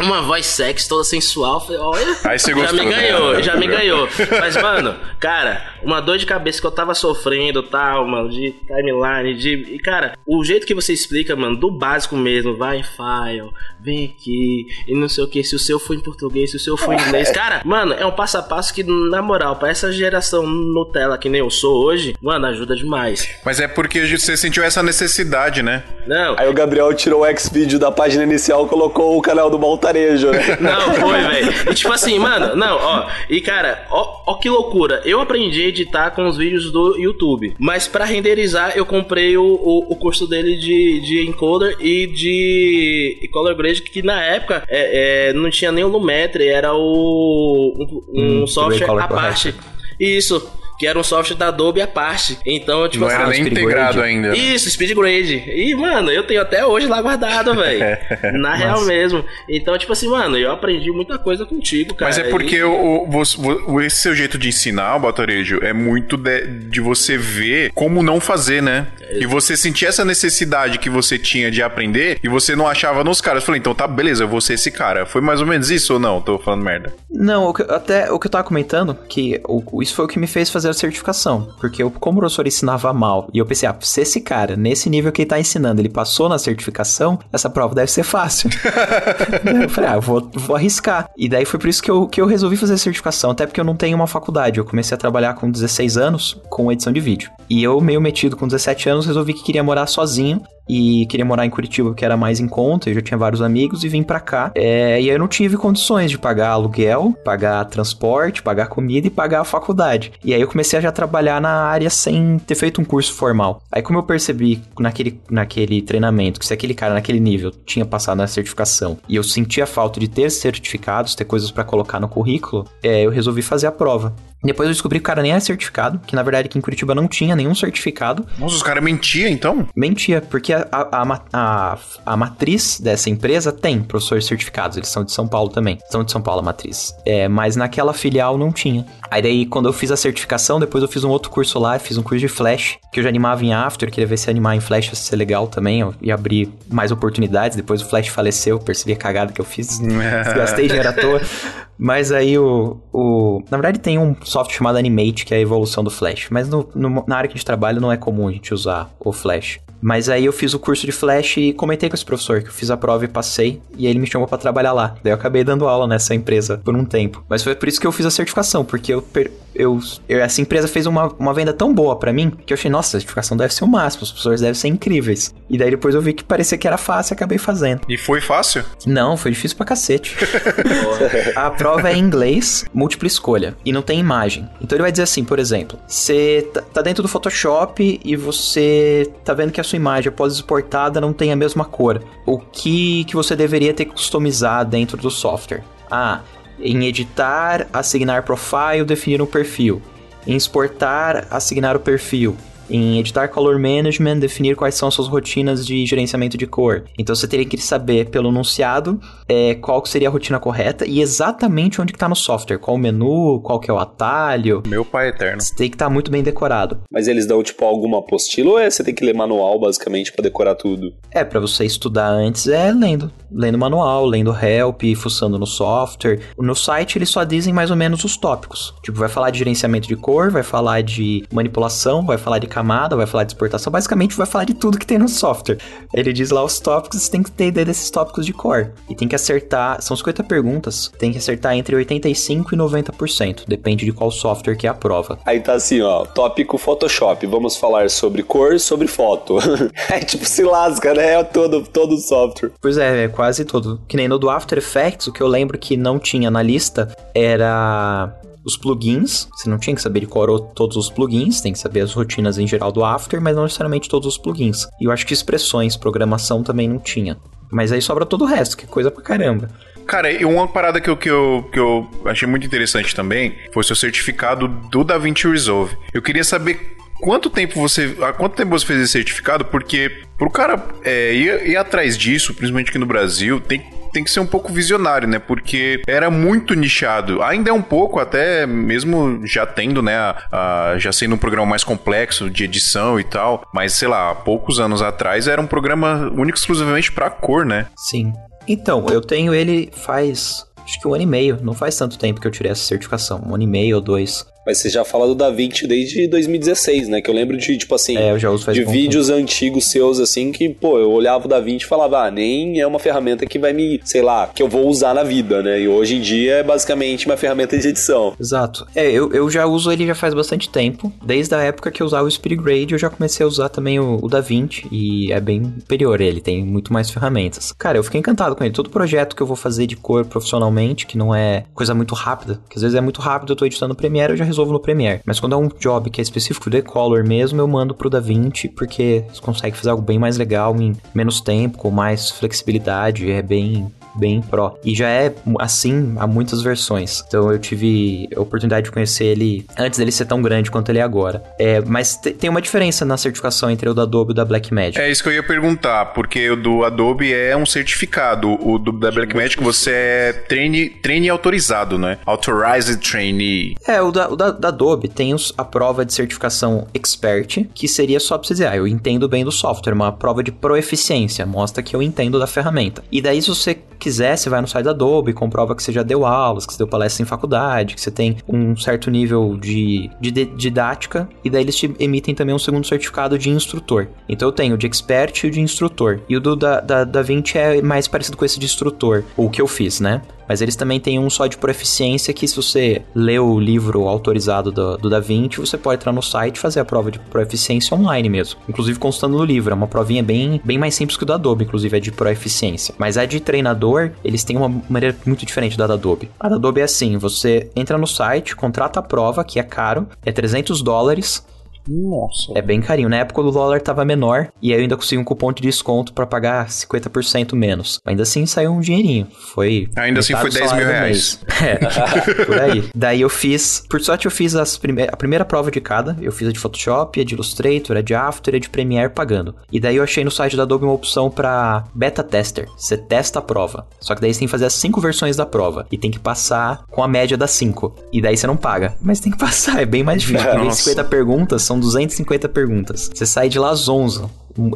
Uma voz sexy, toda sensual. Falei, olha, Aí você já gostou, me né? ganhou, já me ganhou. Mas, mano, cara, uma dor de cabeça que eu tava sofrendo, tal, mano, de timeline, de. E, cara, o jeito que você explica, mano, do básico mesmo, vai, file, vem aqui, e não sei o que, se o seu for em português, se o seu for em inglês. Cara, mano, é um passo a passo que, na moral, pra essa geração Nutella que nem eu sou hoje, mano, ajuda demais. Mas é porque você sentiu essa necessidade, né? Não, Aí o Gabriel tirou o X-Video da página inicial e colocou o canal do Maltarejo, né? Não, foi, velho. E tipo assim, mano, não, ó. E cara, ó, ó que loucura. Eu aprendi editar com os vídeos do YouTube. Mas pra renderizar, eu comprei o, o, o curso dele de, de encoder e de e color grade, que na época é, é, não tinha nem o Lumetri, era o. um, um Hum, software à parte. Isso. Que era um software da Adobe à parte. Então, tipo Não era ah, nem Speed integrado Grade. ainda. né? isso, Speed Grade. E, mano, eu tenho até hoje lá guardado, velho. Na real mesmo. Então, tipo assim, mano, eu aprendi muita coisa contigo, cara. Mas é porque E- o, o- o- esse seu jeito de ensinar, o Batorejo, é muito de, de você ver como não fazer, né? E você sentia essa necessidade que você tinha de aprender e você não achava nos caras. Eu falei, então tá, beleza, eu vou ser esse cara. Foi mais ou menos isso ou não? Tô falando merda. Não, o que- até o que eu tava comentando, que o- isso foi o que me fez fazer a certificação. Porque eu, como o professor ensinava mal, e eu pensei, ah, se esse cara, nesse nível que ele tá ensinando, ele passou na certificação, essa prova deve ser fácil. Eu falei, ah, eu vou, vou arriscar. E daí foi por isso que eu, que eu resolvi fazer a certificação, até porque eu não tenho uma faculdade. Eu comecei a trabalhar com 16 anos com edição de vídeo. E eu, meio metido com 17 anos, resolvi que queria morar sozinho e queria morar em Curitiba, que era mais em conta, eu já tinha vários amigos e vim pra cá. É, e aí eu não tive condições de pagar aluguel, pagar transporte, pagar comida e pagar a faculdade. E aí eu comecei a já trabalhar na área sem ter feito um curso formal. Aí como eu percebi naquele, naquele treinamento que se aquele cara naquele nível tinha passado na certificação e eu sentia falta de ter certificados, ter coisas pra colocar no currículo, é, eu resolvi fazer a prova. Depois eu descobri que o cara nem era certificado, que na verdade aqui em Curitiba não tinha nenhum certificado. Nossa, os caras mentiam então? Mentia, porque a, a, a a, matriz dessa empresa tem professores certificados, eles são de São Paulo também. São de São Paulo a matriz. É, mas naquela filial não tinha. Aí daí, quando eu fiz a certificação, depois eu fiz um outro curso lá, fiz um curso de Flash, que eu já animava em After, queria ver se animar em Flash ia ser legal também, ia abrir mais oportunidades. Depois o Flash faleceu, percebi a cagada que eu fiz, gastei dinheiro à toa. Mas aí o, o. Na verdade, tem um software chamado Animate, que é a evolução do Flash. Mas no- no- na área que a gente trabalha não é comum a gente usar o Flash. Mas aí eu fiz o curso de Flash e comentei com esse professor que eu fiz a prova e passei. E aí ele me chamou pra trabalhar lá. Daí eu acabei dando aula nessa empresa por um tempo. Mas foi por isso que eu fiz a certificação, porque eu. per- eu, eu- essa empresa fez uma, uma venda tão boa pra mim que eu achei, nossa, a certificação deve ser o máximo, os professores devem ser incríveis. E daí depois eu vi que parecia que era fácil e acabei fazendo. E foi fácil? Não, foi difícil pra cacete. a prova é em inglês, múltipla escolha, e não tem imagem. Então ele vai dizer assim, por exemplo, você tá- tá dentro do Photoshop e você tá vendo que a sua imagem após exportada não tem a mesma cor. O que, que você deveria ter que customizar dentro do software? Ah, em editar, assignar profile, definir um perfil. Em exportar, assignar o perfil. Em editar color management, definir quais são suas rotinas de gerenciamento de cor. Então você teria que saber pelo enunciado é, qual que seria a rotina correta e exatamente onde que tá no software, qual o menu, qual que é o atalho. Meu pai eterno. Você tem que estar muito bem decorado. Mas eles dão, tipo, alguma apostila ou é você tem que ler manual, basicamente, pra decorar tudo? É, pra você estudar antes é lendo. Lendo manual, lendo help, fuçando no software. No site eles só dizem mais ou menos os tópicos. Tipo, vai falar de gerenciamento de cor, vai falar de manipulação, vai falar de camada, vai falar de exportação. Basicamente vai falar de tudo que tem no software. Ele diz lá os tópicos, você tem que ter ideia desses tópicos de cor. E tem que acertar, são 50 perguntas, tem que acertar entre 85% e 90%. Depende de qual software que é a prova. Aí tá assim, ó, tópico Photoshop. Vamos falar sobre cor, sobre foto. é tipo, se lasca, né? É todo, todo software. Pois é, é quase todo. Que nem no do After Effects, o que eu lembro que não tinha na lista era os plugins. Você não tinha que saber de eram todos os plugins, tem que saber as rotinas em geral do After, mas não necessariamente todos os plugins. E eu acho que expressões, programação também não tinha. Mas aí sobra todo o resto, que é coisa pra caramba. Cara, e uma parada que eu, que, eu, que eu achei muito interessante também foi o seu certificado do DaVinci Resolve. Eu queria saber quanto tempo você. Há quanto tempo você fez esse certificado? Porque pro cara é, ir, ir atrás disso, principalmente aqui no Brasil, tem, tem que ser um pouco visionário, né? Porque era muito nichado. Ainda é um pouco, até mesmo já tendo, né? a- a- já sendo um programa mais complexo de edição e tal. Mas, sei lá, há poucos anos atrás era um programa único exclusivamente pra cor, né? Sim. Então, eu tenho ele faz. Acho que um ano e meio. Não faz tanto tempo que eu tirei essa certificação. Um ano e meio ou dois. Mas você já fala do DaVinci desde 2016, né? Que eu lembro de, tipo assim, É, eu já uso faz de vídeos antigos seus, assim, que, pô, eu olhava o DaVinci e falava, ah, nem é uma ferramenta que vai me, sei lá, que eu vou usar na vida, né? E hoje em dia é basicamente uma ferramenta de edição. Exato. É, eu, eu já uso ele já faz bastante tempo. Desde a época que eu usava o Spirit Grade, eu já comecei a usar também o, o DaVinci. E é bem superior ele, tem muito mais ferramentas. Cara, eu fiquei encantado com ele. Todo projeto que eu vou fazer de cor profissionalmente, que não é coisa muito rápida, que às vezes é muito rápido, eu tô editando no Premiere, eu já resolvo no Premiere. Mas quando é um job que é específico de color mesmo, eu mando pro DaVinci, porque você consegue fazer algo bem mais legal em menos tempo, com mais flexibilidade, é bem bem pro. E já é assim há muitas versões. Então eu tive a oportunidade de conhecer ele antes dele ser tão grande quanto ele é agora. É, mas tem uma diferença na certificação entre o da Adobe e o da Blackmagic. É isso que eu ia perguntar, porque o do Adobe é um certificado, o do da Blackmagic você é trainee, trainee autorizado, né? Authorized Trainee. É, o da, o da, da Adobe tem os, a prova de certificação Expert, que seria só pra você dizer, ah, eu entendo bem do software, uma prova de proeficiência, mostra que eu entendo da ferramenta. E daí, se você quiser, você vai no site da Adobe, comprova que você já deu aulas, que você deu palestra em faculdade, que você tem um certo nível de, de, de didática, e daí eles te emitem também um segundo certificado de instrutor. Então eu tenho o de expert e o de instrutor. E o do da, da, da 20 é mais parecido com esse de instrutor, o que eu fiz, né? Mas eles também têm um só de proficiência que se você lê o livro autorizado do, do Da Vinci, você pode entrar no site e fazer a prova de proficiência online mesmo. Inclusive constando no livro. É uma provinha bem, bem mais simples que o da Adobe, inclusive é de proficiência. Mas a de treinador, eles têm uma maneira muito diferente da da Adobe. A da Adobe é assim, você entra no site, contrata a prova, que é caro, é 300 dólares, Nossa. é bem carinho. Na época o dólar tava menor e aí eu ainda consegui um cupom de desconto pra pagar 50% menos. Ainda assim saiu um dinheirinho. Foi. Ainda assim foi do 10 mil reais. É, por aí. Daí eu fiz. Por sorte eu fiz as prime a primeira prova de cada. Eu fiz a de Photoshop, a de Illustrator, a de After e a de Premiere pagando. E daí eu achei no site da Adobe uma opção pra beta tester. Você testa a prova. Só que daí você tem que fazer as cinco versões da prova. E tem que passar com a média das cinco. E daí você não paga. Mas tem que passar. É bem mais difícil. Nossa. 50 perguntas, são 250 perguntas. Você sai de lá às 11.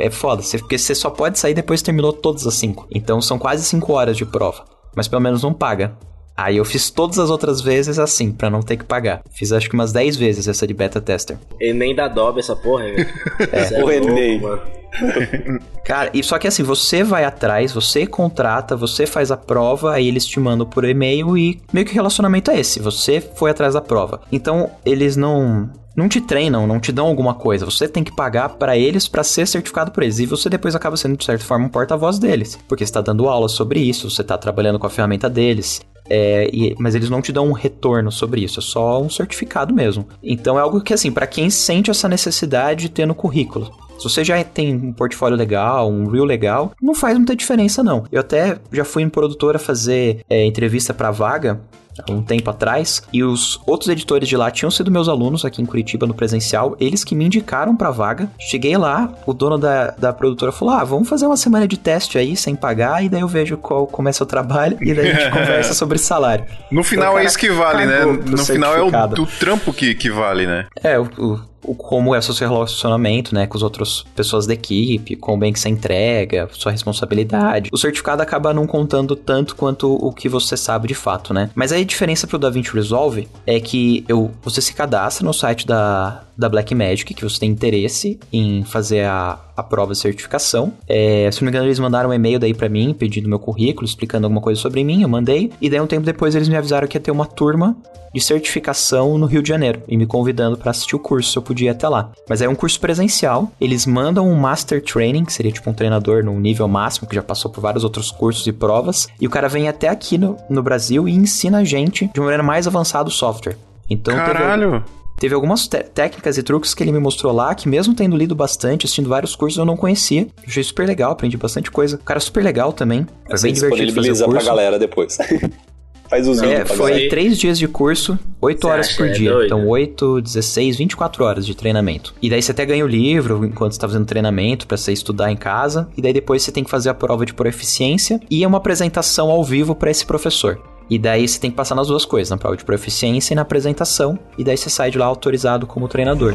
É foda, porque você só pode sair depois que terminou todas as cinco. Então são quase 5 horas de prova. Mas pelo menos não paga. Aí eu fiz todas as outras vezes assim, pra não ter que pagar. Fiz acho que umas 10 vezes essa de beta tester. Enem da Adobe, essa porra, velho. É, o Enem. mano. Cara, e só que assim, você vai atrás, você contrata, você faz a prova, aí eles te mandam por e-mail e meio que o relacionamento é esse. Você foi atrás da prova. Então, eles não não te treinam, não te dão alguma coisa. Você tem que pagar pra eles pra ser certificado por eles. E você depois acaba sendo, de certa forma, um porta-voz deles. Porque você tá dando aula sobre isso, você tá trabalhando com a ferramenta deles. É, e- mas eles não te dão um retorno sobre isso, é só um certificado mesmo. Então é algo que, assim, pra quem sente essa necessidade de ter no currículo. Se você já tem um portfólio legal, um reel legal, não faz muita diferença, não. Eu até já fui em produtora fazer é, entrevista pra vaga há um tempo atrás, e os outros editores de lá tinham sido meus alunos aqui em Curitiba no presencial, eles que me indicaram pra vaga. Cheguei lá, o dono da, da produtora falou: Ah, vamos fazer uma semana de teste aí sem pagar, e daí eu vejo qual começa o trabalho, e daí a gente conversa sobre salário. No final Então, é cara, isso que vale, né? No final é o, o trampo que, que vale, né? É, o, o- o como é o seu relacionamento, né, com as outras pessoas da equipe, com bem que você entrega, sua responsabilidade. O certificado acaba não contando tanto quanto o que você sabe de fato, né? Mas aí a diferença pro DaVinci Resolve é que eu, você se cadastra no site da, da Blackmagic, que você tem interesse em fazer a, a prova de certificação. É, se não me engano, eles mandaram um e-mail daí pra mim, pedindo meu currículo, explicando alguma coisa sobre mim, eu mandei. E daí um tempo depois eles me avisaram que ia ter uma turma de certificação no Rio de Janeiro e me convidando pra assistir o curso, se eu podia ir até lá. Mas é um curso presencial, eles mandam um Master Training, que seria tipo um treinador no nível máximo, que já passou por vários outros cursos e provas, e o cara vem até aqui no, no Brasil e ensina a gente de uma maneira mais avançada o software. Então teve- Caralho. Teve algumas técnicas e truques que ele me mostrou lá, que mesmo tendo lido bastante, assistindo vários cursos, eu não conhecia. Achei super legal, aprendi bastante coisa. O cara é super legal também. Foi Você bem divertido fazer o disponibiliza pra curso. galera depois. Faz os É, foi três dias de curso, oito horas acha por é dia. doido? Então, 8, 16, 24 horas de treinamento. E daí você até ganha o livro enquanto você tá fazendo treinamento pra você estudar em casa. E daí depois você tem que fazer a prova de proeficiência e é uma apresentação ao vivo pra esse professor. E daí você tem que passar nas duas coisas, na prova de proeficiência e na apresentação. E daí você sai de lá autorizado como treinador.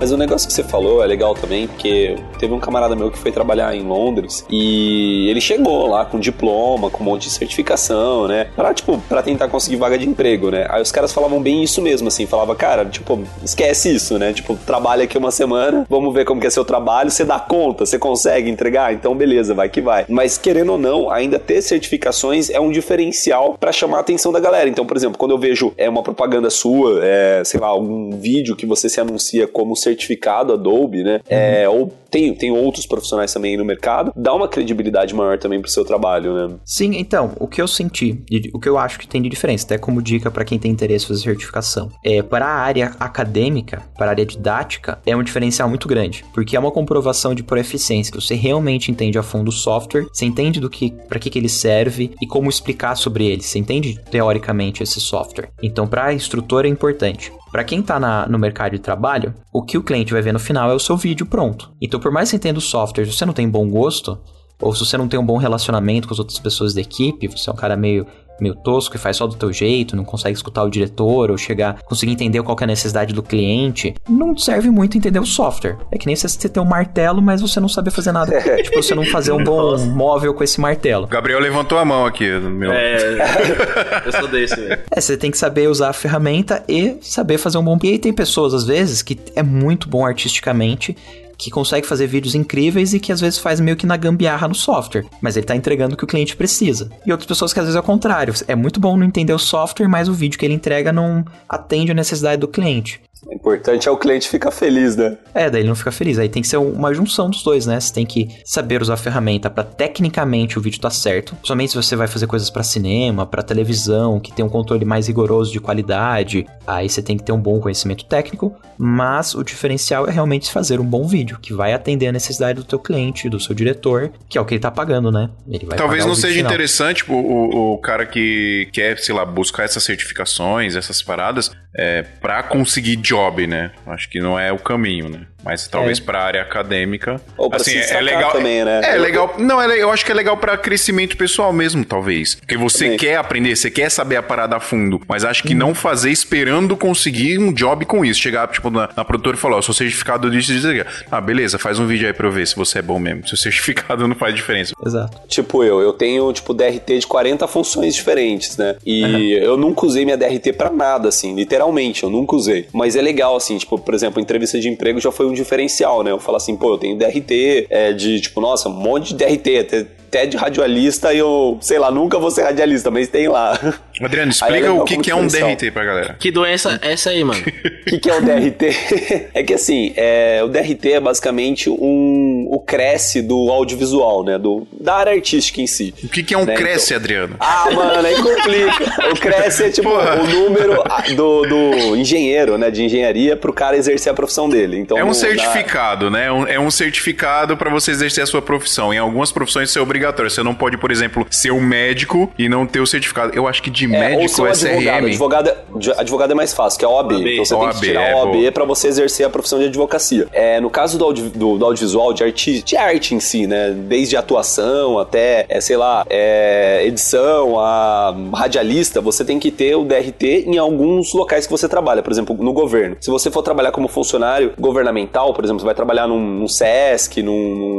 Mas o negócio que você falou é legal também, porque teve um camarada meu que foi trabalhar em Londres e ele chegou lá com diploma, com um monte de certificação, né? Pra, tipo, pra tentar conseguir vaga de emprego, né? Aí os caras falavam bem isso mesmo, assim, falava, cara, tipo, esquece isso, né? Tipo, trabalha aqui uma semana, vamos ver como que é seu trabalho, você dá conta, você consegue entregar, então beleza, vai que vai. Mas querendo ou não, ainda ter certificações é um diferencial pra chamar a atenção da galera. Então, por exemplo, quando eu vejo é uma propaganda sua, é, sei lá, algum vídeo que você se anuncia como certificado Adobe, né? É, ou tem, tem outros profissionais também aí no mercado, dá uma credibilidade maior também pro seu trabalho, né? Sim, então, o que eu senti, o que eu acho que tem de diferença, até como dica para quem tem interesse em fazer certificação, é para a área acadêmica, para a área didática, é um diferencial muito grande, porque é uma comprovação de proeficiência, que você realmente entende a fundo o software, você entende do que, para que, que ele serve e como explicar sobre ele, você entende teoricamente esse software. Então, para instrutor é importante. Para quem tá na, no mercado de trabalho, o que o cliente vai ver no final é o seu vídeo pronto. Então, por mais que você entenda o software, se você não tem bom gosto, ou se você não tem um bom relacionamento com as outras pessoas da equipe, você é um cara meio meio tosco e faz só do teu jeito, não consegue escutar o diretor ou chegar, conseguir entender qual é a necessidade do cliente, não serve muito entender o software. É que nem se você ter um martelo, mas você não saber fazer nada. tipo, você não fazer um bom móvel com esse martelo. Gabriel levantou a mão aqui. Meu. É, eu sou desse, velho. É, você tem que saber usar a ferramenta e saber fazer um bom. E aí tem pessoas, às vezes, que é muito bom artisticamente, que consegue fazer vídeos incríveis e que às vezes faz meio que na gambiarra no software, mas ele tá entregando o que o cliente precisa. E outras pessoas que às vezes é o contrário, é muito bom não entender o software, mas o vídeo que ele entrega não atende a necessidade do cliente. O importante é o cliente ficar feliz, né? É, daí ele não fica feliz. Aí tem que ser uma junção dos dois, né? Você tem que saber usar a ferramenta para tecnicamente o vídeo tá certo. Somente se você vai fazer coisas para cinema, para televisão, que tem um controle mais rigoroso de qualidade, aí você tem que ter um bom conhecimento técnico. Mas o diferencial é realmente fazer um bom vídeo, que vai atender a necessidade do teu cliente, do seu diretor, que é o que ele tá pagando, né? Ele vai Talvez pagar o não seja final. interessante o, o, o cara que quer, sei lá, buscar essas certificações, essas paradas, é, para conseguir job, né? Acho que não é o caminho, né? Mas talvez pra área acadêmica. Ou pra assim, se é legal também, né? É legal. Não, é, eu acho que é legal pra crescimento pessoal mesmo, talvez. Porque você Também. quer aprender, você quer saber a parada a fundo. Mas acho que não fazer esperando conseguir um job com isso. Chegar, tipo, na, na produtora e falar, ó, sou certificado disso, disso. aqui. Ah, beleza, faz um vídeo aí pra eu ver se você é bom mesmo. Seu certificado não faz diferença. Exato. Tipo eu, eu tenho, tipo, DRT de 40 funções diferentes, né? E eu nunca usei minha DRT pra nada, assim, literalmente, eu nunca usei. Mas é legal, assim, tipo, por exemplo, entrevista de emprego já foi um diferencial, né? Eu falo assim, pô, eu tenho DRT, é, de, tipo, nossa, um monte de DRT, até, de radialista e eu, sei lá, nunca vou ser radialista, mas tem lá. Adriano, Aí é explica legal o que, que é um. DRT pra galera. Que doença é essa aí, mano? O que, que é o DRT? é que assim, é, o DRT é basicamente um, o cresce do audiovisual, né? Do, da área artística em si. O que, que é um Né, cresce, então- Adriano? Ah, mano, aí complica. O cresce é tipo Porra. o número do, do engenheiro, né? De engenharia pro cara exercer a profissão dele. Então, É um no- na- certificado, né? Um- É um certificado pra você exercer a sua profissão. Em algumas profissões isso é obrigatório. Você não pode, por exemplo, ser um médico e não ter o certificado. Eu acho que de É, ou médico seu é advogado. SRM. Advogado, é- advogado é mais fácil, que é a OAB. OAB. Então você tem OAB, que tirar é, a OAB boa. pra você exercer a profissão de advocacia. É, no caso do, audi- do- do audiovisual, de, arti, de arte em si, né? Desde atuação até, é, sei lá, é, edição, a radialista, você tem que ter o DRT em alguns locais que você trabalha. Por exemplo, no governo. Se você for trabalhar como funcionário governamental, por exemplo, você vai trabalhar num, num SESC, num,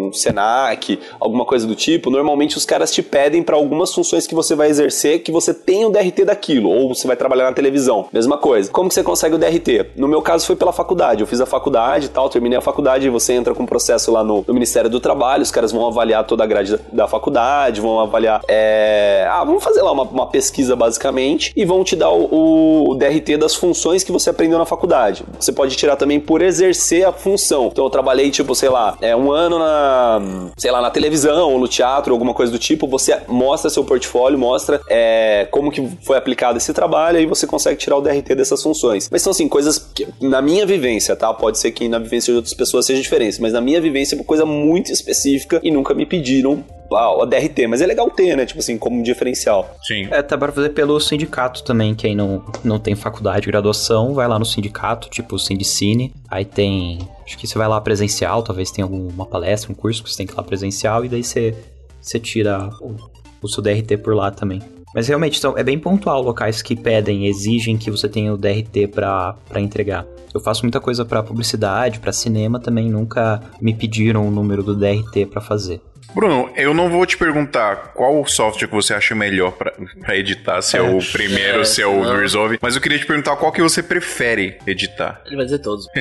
num SENAC, alguma coisa do tipo, normalmente os caras te pedem pra algumas funções que você vai exercer que você tenha o DRT daquilo, ou você vai trabalhar na televisão. Mesma coisa. Como que você consegue o DRT? No meu caso foi pela faculdade. Eu fiz a faculdade e tal, terminei a faculdade e você entra com um processo lá no, no Ministério do Trabalho, os caras vão avaliar toda a grade da, da faculdade, vão avaliar. É... Ah, vamos fazer lá uma, uma pesquisa basicamente e vão te dar o, o DRT das funções que você aprendeu na faculdade. Você pode tirar também por exercer a função. Então eu trabalhei, tipo, sei lá, é um ano na, sei lá, na televisão ou no teatro, alguma coisa do tipo. Você mostra seu portfólio, mostra é, como que foi aplicado esse trabalho e você consegue tirar o DRT dessas funções. Mas são assim, coisas que, na minha vivência, tá? Pode ser que na vivência de outras pessoas seja diferente, mas na minha vivência é uma coisa muito específica e nunca me pediram ah, o DRT. Mas é legal ter, né? Tipo assim, como um diferencial. Sim. É, tá para fazer pelo sindicato também. Quem não, não tem faculdade, graduação, vai lá no sindicato, tipo o Sindicine. Aí tem. Acho que você vai lá presencial, talvez tenha alguma palestra, um curso que você tem que ir lá presencial, e daí você, você tira o, o seu DRT por lá também. Mas realmente, então, é bem pontual locais que pedem, exigem que você tenha o DRT pra entregar. Eu faço muita coisa pra publicidade, pra cinema também, nunca me pediram o número do DRT pra fazer. Bruno, eu não vou te perguntar qual software que você acha melhor pra, pra editar, se é, o Premiere ou se é o não. Resolve, mas eu queria te perguntar qual que você prefere editar. Ele vai dizer todos.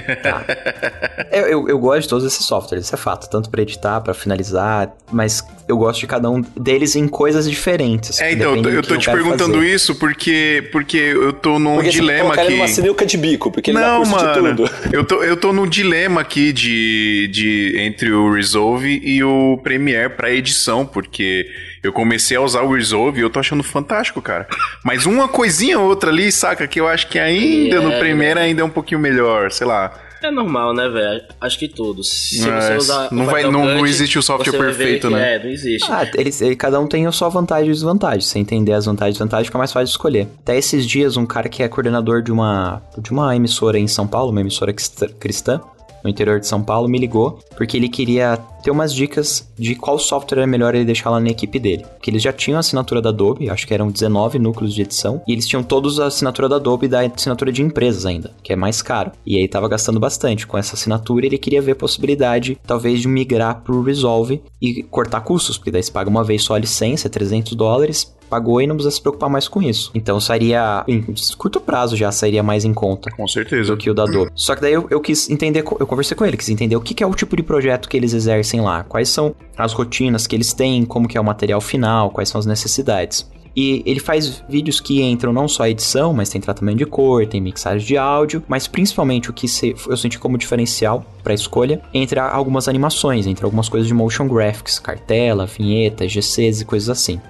Eu, eu, eu gosto de todos esses softwares, isso é fato. Tanto pra editar, pra finalizar, mas eu gosto de cada um deles em coisas diferentes. É, então, eu tô, te perguntando fazer. isso porque, porque eu tô num Porque você dilema ele aqui. numa sinuca de bico, porque ele dá Não, curso mano. de tudo. Eu tô, eu tô num dilema aqui de, de entre o Resolve e o Premiere pra edição, porque eu comecei a usar o Resolve e eu tô achando fantástico, cara. Mas uma coisinha ou outra ali, saca, que eu acho que ainda no É, Premiere ainda é um pouquinho melhor, sei lá. É normal, né, velho? Acho que todos. Se Mas você usar. não vai- não- não Cut, existe o software você perfeito, que né? É, não existe. Ah, eles, ele- cada um tem a sua vantagem e desvantagem. Se entender as vantagens e desvantagens, fica mais fácil de escolher. Até esses dias, um cara que é coordenador de uma, de uma emissora em São Paulo, uma emissora cristã, no interior de São Paulo, me ligou porque ele queria ter umas dicas de qual software é melhor ele deixar lá na equipe dele. Porque eles já tinham a assinatura da Adobe, acho que eram 19 núcleos de edição, e eles tinham todos a assinatura da Adobe e da assinatura de empresas ainda, que é mais caro. E aí tava gastando bastante com essa assinatura ele queria ver a possibilidade, talvez, de migrar pro Resolve e cortar custos, porque daí você paga uma vez só a licença, é 300 dólares, pagou e não precisa se preocupar mais com isso. Então sairia, em curto prazo já sairia mais em conta Com certeza. do que o da Adobe. Só que daí eu, eu quis entender, eu conversei com ele, quis entender o que, que é o tipo de projeto que eles exercem lá, quais são as rotinas que eles têm, como que é o material final, quais são as necessidades. E ele faz vídeos que entram não só a edição, mas tem tratamento de cor, tem mixagem de áudio, mas principalmente o que eu senti como diferencial para escolha entre algumas animações, entre algumas coisas de motion graphics, cartela, vinheta, GCs e coisas assim.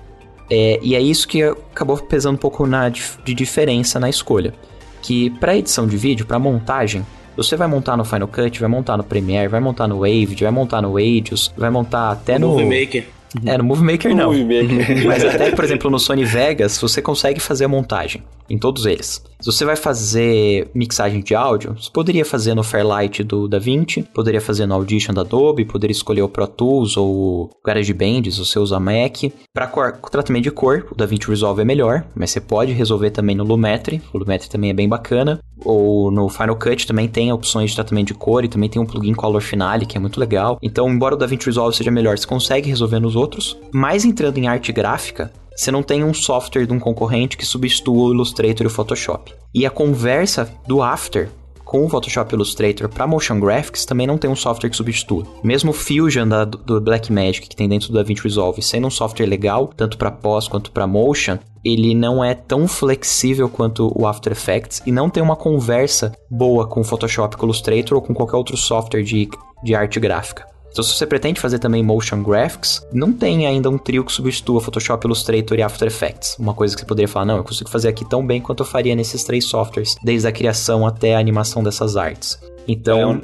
É, e é isso que acabou pesando um pouco na, de diferença na escolha. Que para edição de vídeo, para montagem, você vai montar no Final Cut, vai montar no Premiere, vai montar no Wave, vai montar no Agios, vai montar até no. Movie Maker. É, no Movie Maker não. Movie Maker. Mas até, por exemplo, no Sony Vegas, você consegue fazer a montagem em todos eles. Se você vai fazer mixagem de áudio, você poderia fazer no Fairlight do DaVinci, poderia fazer no Audition da Adobe, poderia escolher o Pro Tools ou o GarageBand, se você usa Mac. Para tratamento de cor, o DaVinci Resolve é melhor, mas você pode resolver também no Lumetri, o Lumetri também é bem bacana. Ou no Final Cut também tem opções de tratamento de cor e também tem um plugin Color Finale, que é muito legal. Então, embora o DaVinci Resolve seja melhor, você consegue resolver nos outros. Mas entrando em arte gráfica, você não tem um software de um concorrente que substitua o Illustrator e o Photoshop. E a conversa do After com o Photoshop Illustrator para motion graphics também não tem um software que substitua. Mesmo o Fusion da, do Blackmagic que tem dentro do DaVinci Resolve, sendo um software legal, tanto para pós quanto para motion, ele não é tão flexível quanto o After Effects e não tem uma conversa boa com o Photoshop, com o Illustrator ou com qualquer outro software de, de arte gráfica. Então, se você pretende fazer também motion graphics, não tem ainda um trio que substitua Photoshop, Illustrator e After Effects. Uma coisa que você poderia falar, não, eu consigo fazer aqui tão bem quanto eu faria nesses três softwares, desde a criação até a animação dessas artes. Então, É um,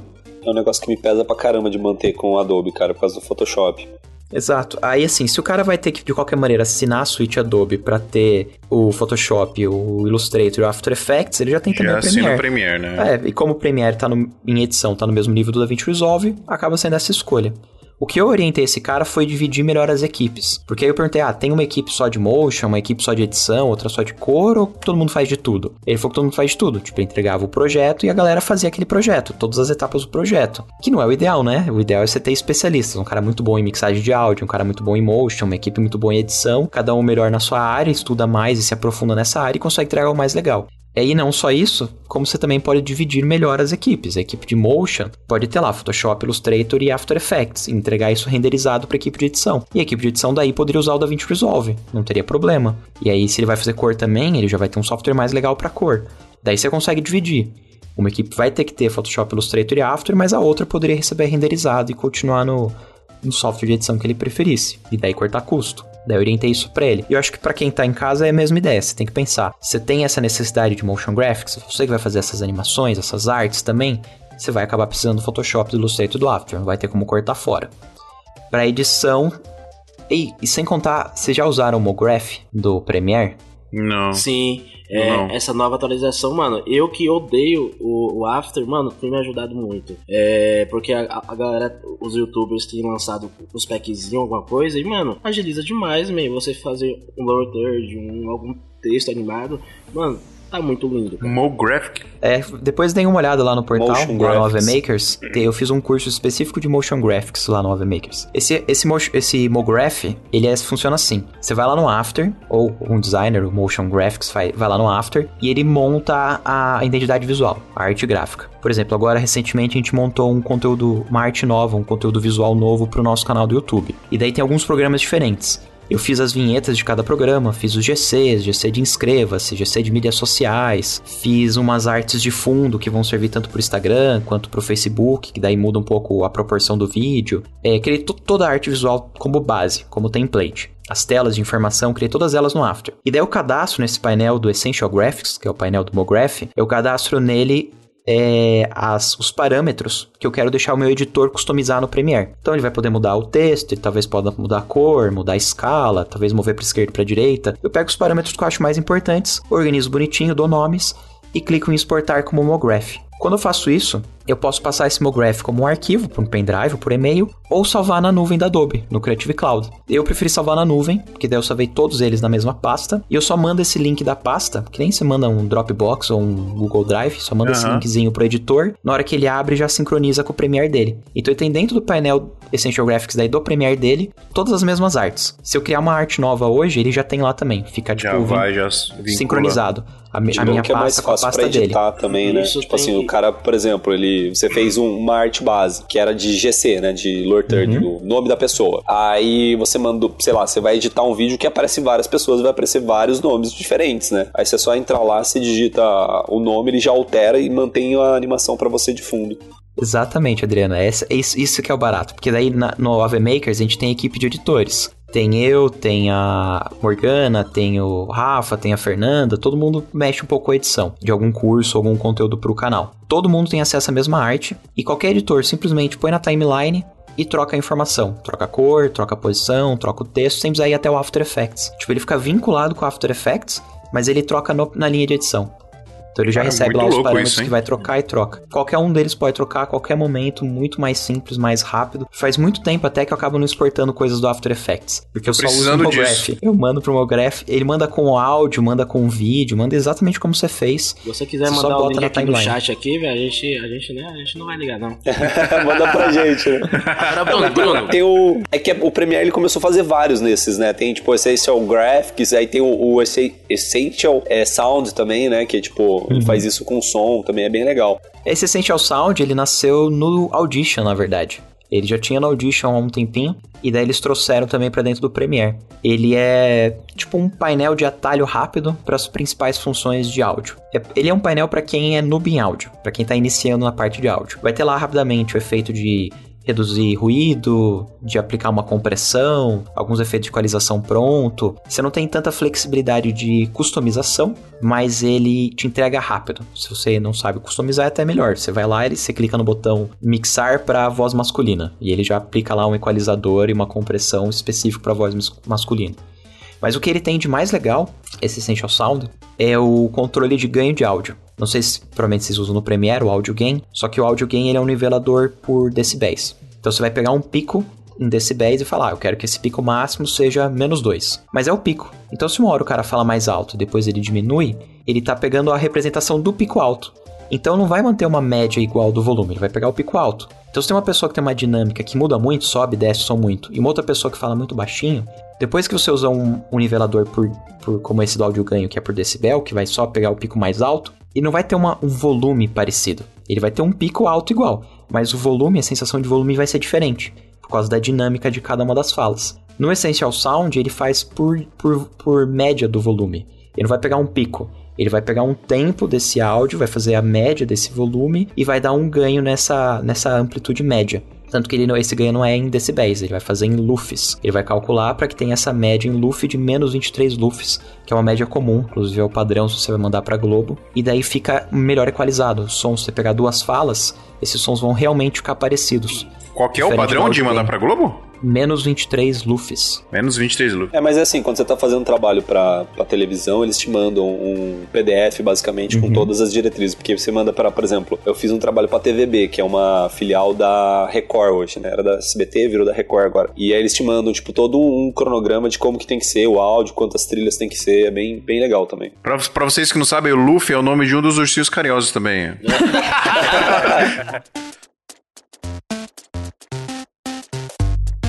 é um negócio que me pesa pra caramba de manter com o Adobe, cara, por causa do Photoshop. Exato. Aí assim, se o cara vai ter que de qualquer maneira assinar a suíte Adobe pra ter o Photoshop, o Illustrator e o After Effects, ele já tem também Já o assina Premiere. o Premiere, né? É, e como o Premiere tá no- em edição, tá no mesmo nível do DaVinci Resolve, acaba sendo essa escolha. O que eu orientei esse cara foi dividir melhor as equipes. Porque aí eu perguntei, ah, tem uma equipe só de motion, uma equipe só de edição, outra só de cor, ou todo mundo faz de tudo? Ele falou que todo mundo faz de tudo. Tipo, entregava o projeto e a galera fazia aquele projeto, todas as etapas do projeto. Que não é o ideal, né? O ideal é você ter especialistas. Um cara muito bom em mixagem de áudio, um cara muito bom em motion, uma equipe muito boa em edição, cada um melhor na sua área, estuda mais e se aprofunda nessa área e consegue entregar o mais legal. É, E não só isso, como você também pode dividir melhor as equipes. A equipe de motion pode ter lá Photoshop, Illustrator e After Effects, e entregar isso renderizado para a equipe de edição. E a equipe de edição daí poderia usar o DaVinci Resolve, não teria problema. E aí se ele vai fazer cor também, ele já vai ter um software mais legal para cor. Daí você consegue dividir. Uma equipe vai ter que ter Photoshop, Illustrator e After, mas a outra poderia receber renderizado e continuar no, no software de edição que ele preferisse. E daí cortar custo. Daí eu orientei isso pra ele. E eu acho que pra quem tá em casa é a mesma ideia. Você tem que pensar. Você tem essa necessidade de motion graphics? Você que vai fazer essas animações, essas artes também? Você vai acabar precisando do Photoshop, do Illustrator e do After. Não vai ter como cortar fora. Pra edição... Ei, e sem contar, vocês já usaram o MoGraph do Premiere? Não. Sim, é, essa nova atualização, mano, eu que odeio o, o After, mano, tem me ajudado muito. É, porque a, a galera, os youtubers têm lançado uns packzinhos, alguma coisa, e, mano, agiliza demais, meio, você fazer um lower third, um, algum texto animado, mano, tá muito lindo. cara. Mographic. É, depois dei uma olhada lá no portal, Motion lá no graphics. AveMakers. Eu fiz um curso específico de Motion Graphics lá no AveMakers. Esse, esse, motion- esse Mograph, ele é, funciona assim. Você vai lá no After, ou um designer, o Motion Graphics, vai, vai lá no After, e ele monta a identidade visual, a arte gráfica. Por exemplo, agora recentemente a gente montou um conteúdo, uma arte nova, um conteúdo visual novo pro nosso canal do YouTube. E daí tem alguns programas diferentes. Eu fiz as vinhetas de cada programa, fiz os GCs, GC de inscreva-se, GC de mídias sociais, fiz umas artes de fundo que vão servir tanto pro Instagram quanto pro Facebook, que daí muda um pouco a proporção do vídeo. É, criei to- toda a arte visual como base, como template. As telas de informação, criei todas elas no After. E daí eu cadastro nesse painel do Essential Graphics, que é o painel do Mograph, eu cadastro nele é, as- os parâmetros que eu quero deixar o meu editor customizar no Premiere. Então ele vai poder mudar o texto, ele talvez possa mudar a cor, mudar a escala, talvez mover para esquerda e para direita. Eu pego os parâmetros que eu acho mais importantes, organizo bonitinho, dou nomes e clico em exportar como Mograph. Quando eu faço isso, eu posso passar esse Mograph como um arquivo, por um pendrive, por e-mail, ou salvar na nuvem da Adobe, no Creative Cloud. Eu preferi salvar na nuvem, porque daí eu salvei todos eles na mesma pasta, e eu só mando esse link da pasta, que nem você manda um Dropbox ou um Google Drive, só manda esse Aham. linkzinho pro editor, na hora que ele abre já sincroniza com o Premiere dele. Então ele tem dentro do painel Essential Graphics daí do Premiere dele, todas as mesmas artes. Se eu criar uma arte nova hoje, ele já tem lá também, fica tipo Já vai, já sincronizado. A, De a minha que é mais pasta com a fácil pasta pra dele. editar também, né? Isso tipo assim, que- o cara, por exemplo, ele você fez um- uma arte base, que era de GC, né? De Lord Turd, Uhum. o nome da pessoa. Aí você mandou, sei lá, você vai editar um vídeo que aparece várias pessoas, vai aparecer vários nomes diferentes, né? Aí você só entra lá, você digita o nome, ele já altera e mantém a animação pra você de fundo. Exatamente, Adriana. Essa, é isso, isso que é o barato. Porque daí na- no Ave Makers a gente tem equipe de editores. Tem eu, tem a Morgana, tem o Rafa, tem a Fernanda. Todo mundo mexe um pouco com a edição de algum curso, algum conteúdo pro canal. Todo mundo tem acesso à mesma arte. E qualquer editor simplesmente põe na timeline e troca a informação. Troca a cor, troca a posição, troca o texto, sem precisar ir até o After Effects. Tipo, ele fica vinculado com o After Effects, mas ele troca no- na linha de edição. Então ele já Cara, recebe lá os parâmetros isso, que vai trocar e troca. Qualquer um deles pode trocar a qualquer momento, muito mais simples, mais rápido. Faz muito tempo até que eu acabo não exportando coisas do After Effects. Porque eu só uso o precisando Mograph. disso. Eu mando pro Mograph, ele manda com áudio, manda com vídeo, manda exatamente como você fez. Se você quiser Você mandar o link aqui no chat aqui, velho, a gente, a, gente, né, a gente não vai ligar, não. Manda pra gente, né? Agora, Bruno, Bruno. Tem o. É que o Premiere ele começou a fazer vários nesses, né? Tem tipo Essential Graphics, aí tem o, o Essen- Essential é, Sound também, né? Que tipo, ele faz isso com som, também é bem legal. Esse Essential Sound, ele nasceu no Audition, na verdade. Ele já tinha no Audition há um tempinho, e daí eles trouxeram também pra dentro do Premiere. Ele é tipo um painel de atalho rápido para as principais funções de áudio. É- ele é um painel para quem é noob em áudio, para quem tá iniciando na parte de áudio. Vai ter lá rapidamente o efeito de reduzir ruído, de aplicar uma compressão, alguns efeitos de equalização pronto. Você não tem tanta flexibilidade de customização, mas ele te entrega rápido. Se você não sabe customizar, é até melhor. Você vai lá e você clica no botão mixar para voz masculina e ele já aplica lá um equalizador e uma compressão específico para voz mas- masculina. Mas o que ele tem de mais legal, esse Essential Sound, é o controle de ganho de áudio. Não sei se provavelmente vocês usam no Premiere o Audio Gain, só que o Audio Gain ele é um nivelador por decibéis. Então você vai pegar um pico em decibéis e falar, ah, eu quero que esse pico máximo seja menos 2. Mas é o pico. Então se uma hora o cara fala mais alto e depois ele diminui, ele tá pegando a representação do pico alto. Então não vai manter uma média igual do volume, ele vai pegar o pico alto. Então se tem uma pessoa que tem uma dinâmica que muda muito, sobe, desce som muito, e uma outra pessoa que fala muito baixinho, depois que você usar um, um nivelador por, por- como esse do áudio ganho, que é por decibel, que vai só pegar o pico mais alto, ele não vai ter uma- um volume parecido. Ele vai ter um pico alto igual, mas o volume, a sensação de volume vai ser diferente, por causa da dinâmica de cada uma das falas. No Essential Sound, ele faz por, por, por média do volume. Ele não vai pegar um pico. Ele vai pegar um tempo desse áudio, vai fazer a média desse volume e vai dar um ganho nessa, nessa amplitude média. Tanto que ele não- esse ganho não é em decibéis, ele vai fazer em lufs. Ele vai calcular para que tenha essa média em luf de menos 23 lufs, que é uma média comum, inclusive é o padrão se você vai mandar para Globo. E daí fica melhor equalizado. O som, se você pegar duas falas, esses sons vão realmente ficar parecidos. Qual que é o padrão de mandar pra Globo? menos 23 Luffys. Menos 23 Luffy. É, mas é assim, quando você tá fazendo um trabalho pra, pra televisão, eles te mandam um PDF, basicamente, com todas as diretrizes. Porque você manda para, por exemplo, eu fiz um trabalho pra TVB, que é uma filial da Record hoje, né? Era da SBT, virou da Record agora. E aí eles te mandam, tipo, todo um cronograma de como que tem que ser o áudio, quantas trilhas tem que ser. É bem, bem legal também. Pra, pra vocês que não sabem, o Luffy é o nome de um dos ursinhos carinhosos também. out.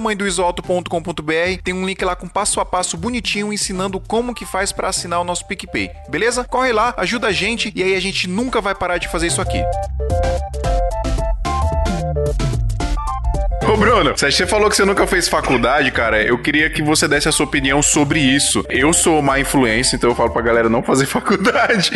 santamanhodoisoalto.com.br. Tem um link lá com passo a passo bonitinho ensinando como que faz para assinar o nosso PicPay. Beleza? Corre lá, ajuda a gente e aí a gente nunca vai parar de fazer isso aqui. Ô Bruno, você falou que você nunca fez faculdade, cara. Eu queria que você desse a sua opinião sobre isso. Eu sou má influência, então eu falo pra galera não fazer faculdade.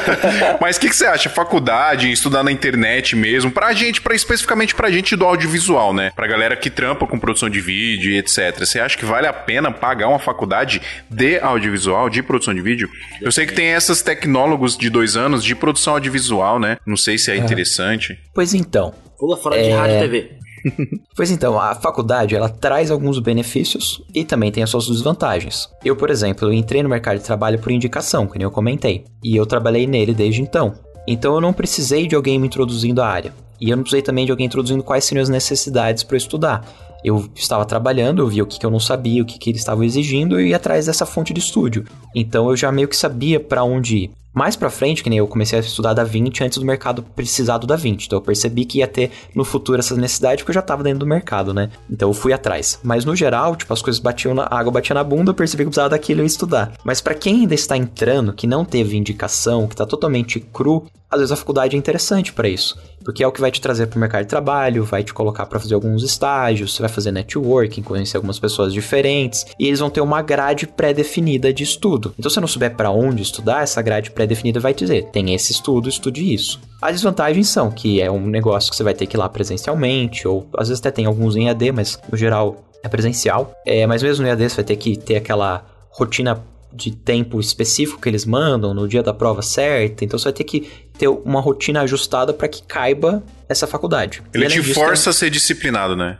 Mas o que, que, você acha? Faculdade, estudar na internet mesmo, pra gente, pra, especificamente pra gente do audiovisual, né? Pra galera que trampa com produção de vídeo e etc. Você acha que vale a pena pagar uma faculdade de audiovisual, de produção de vídeo? Eu sei que tem essas tecnólogos de dois anos de produção audiovisual, né? Não sei se é interessante. Pois então. Pula fora de rádio e TV. Pois então, a faculdade ela traz alguns benefícios e também tem as suas desvantagens. Eu, por exemplo, entrei no mercado de trabalho por indicação, que nem eu comentei, e eu trabalhei nele desde então. Então eu não precisei de alguém me introduzindo a área. E eu não precisei também de alguém introduzindo quais seriam as necessidades para estudar. Eu estava trabalhando, eu via o que, que eu não sabia, o que, que eles estavam exigindo e ia atrás dessa fonte de estúdio. Então eu já meio que sabia para onde ir. Mais pra frente, que nem eu comecei a estudar da 20 antes do mercado precisar do da 20. Então eu percebi que ia ter no futuro essa necessidade porque eu já tava dentro do mercado, né? Então eu fui atrás. Mas no geral, tipo, as coisas batiam na a água batia na bunda, eu percebi que eu precisava daquilo e estudar. Mas para quem ainda está entrando, que não teve indicação, que tá totalmente cru, às vezes a faculdade é interessante para isso, porque é o que vai te trazer para o mercado de trabalho, vai te colocar para fazer alguns estágios, você vai fazer networking, conhecer algumas pessoas diferentes, e eles vão ter uma grade pré-definida de estudo. Então, se você não souber para onde estudar, essa grade pré-definida vai dizer: tem esse estudo, estude isso. As desvantagens são que é um negócio que você vai ter que ir lá presencialmente, ou às vezes até tem alguns em AD, mas no geral é presencial. É, mas mesmo no EAD você vai ter que ter aquela rotina de tempo específico que eles mandam no dia da prova certa, então você vai ter que ter uma rotina ajustada para que caiba essa faculdade. Ele te força tem... a ser disciplinado, né?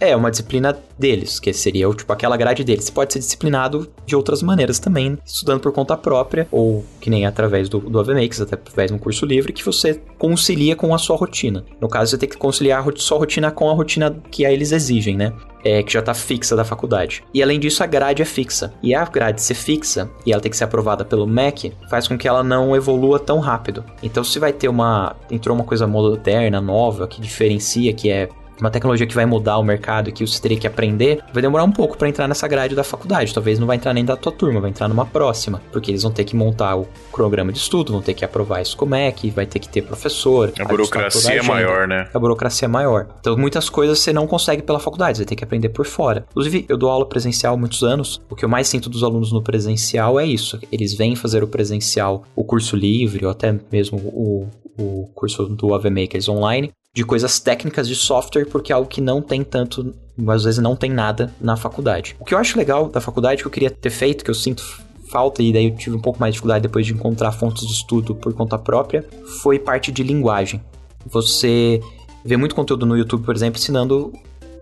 É, uma disciplina deles, que seria tipo aquela grade deles. Você pode ser disciplinado de outras maneiras também, estudando por conta própria, ou que nem através do, do AVMakes, até através de um curso livre, que você concilia com a sua rotina. No caso, você tem que conciliar a sua rotina com a rotina que eles exigem, né? É, que já está fixa da faculdade. E além disso, a grade é fixa. E a grade ser fixa, e ela tem que ser aprovada pelo MEC, faz com que ela não evolua tão rápido. Então, se vai ter uma. entrou uma coisa moderna, nova, que diferencia, que é uma tecnologia que vai mudar o mercado e que você teria que aprender, vai demorar um pouco para entrar nessa grade da faculdade. Talvez não vai entrar nem da tua turma, vai entrar numa próxima, porque eles vão ter que montar o cronograma de estudo, vão ter que aprovar isso como é que vai ter que ter professor. A burocracia é maior, né? A burocracia é maior. Então muitas coisas você não consegue pela faculdade, você vai ter que aprender por fora. Inclusive, eu dou aula presencial há muitos anos. O que eu mais sinto dos alunos no presencial é isso. Eles vêm fazer o presencial, o curso livre, ou até mesmo o, o curso do AV Makers online, de coisas técnicas de software, porque é algo que não tem tanto, às vezes não tem nada na faculdade. O que eu acho legal da faculdade, que eu queria ter feito, que eu sinto falta, e daí eu tive um pouco mais de dificuldade depois de encontrar fontes de estudo por conta própria, foi parte de linguagem. Você vê muito conteúdo no YouTube, por exemplo, ensinando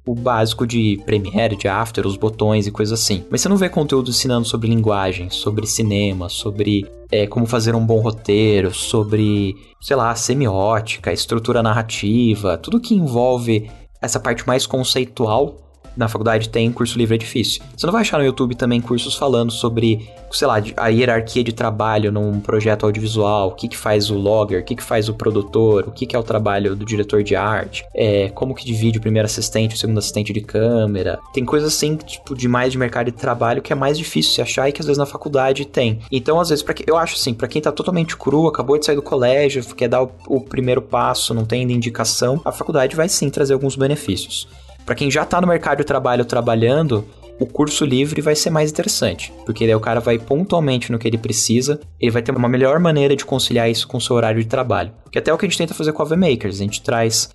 o básico de Premiere, de After, os botões e coisas assim. Mas você não vê conteúdo ensinando sobre linguagem, sobre cinema, sobre é, como fazer um bom roteiro, sobre, sei lá, semiótica, estrutura narrativa, tudo que envolve essa parte mais conceitual na faculdade tem curso livre é difícil. Você não vai achar no YouTube também cursos falando sobre, sei lá, a hierarquia de trabalho num projeto audiovisual, o que, que faz o logger, o que, que faz o produtor, o que, que é o trabalho do diretor de arte, é, como que divide o primeiro assistente, o segundo assistente de câmera. Tem coisas assim, tipo, de mais de mercado de trabalho que é mais difícil se achar e que às vezes na faculdade tem. Então, às vezes, para eu acho assim, para quem tá totalmente cru, acabou de sair do colégio, quer dar o, o primeiro passo, não tem indicação, a faculdade vai sim trazer alguns benefícios. Para quem já tá no mercado de trabalho trabalhando, o curso livre vai ser mais interessante, porque daí o cara vai pontualmente no que ele precisa, ele vai ter uma melhor maneira de conciliar isso com o seu horário de trabalho. Que até é o que a gente tenta fazer com a VMakers, a gente traz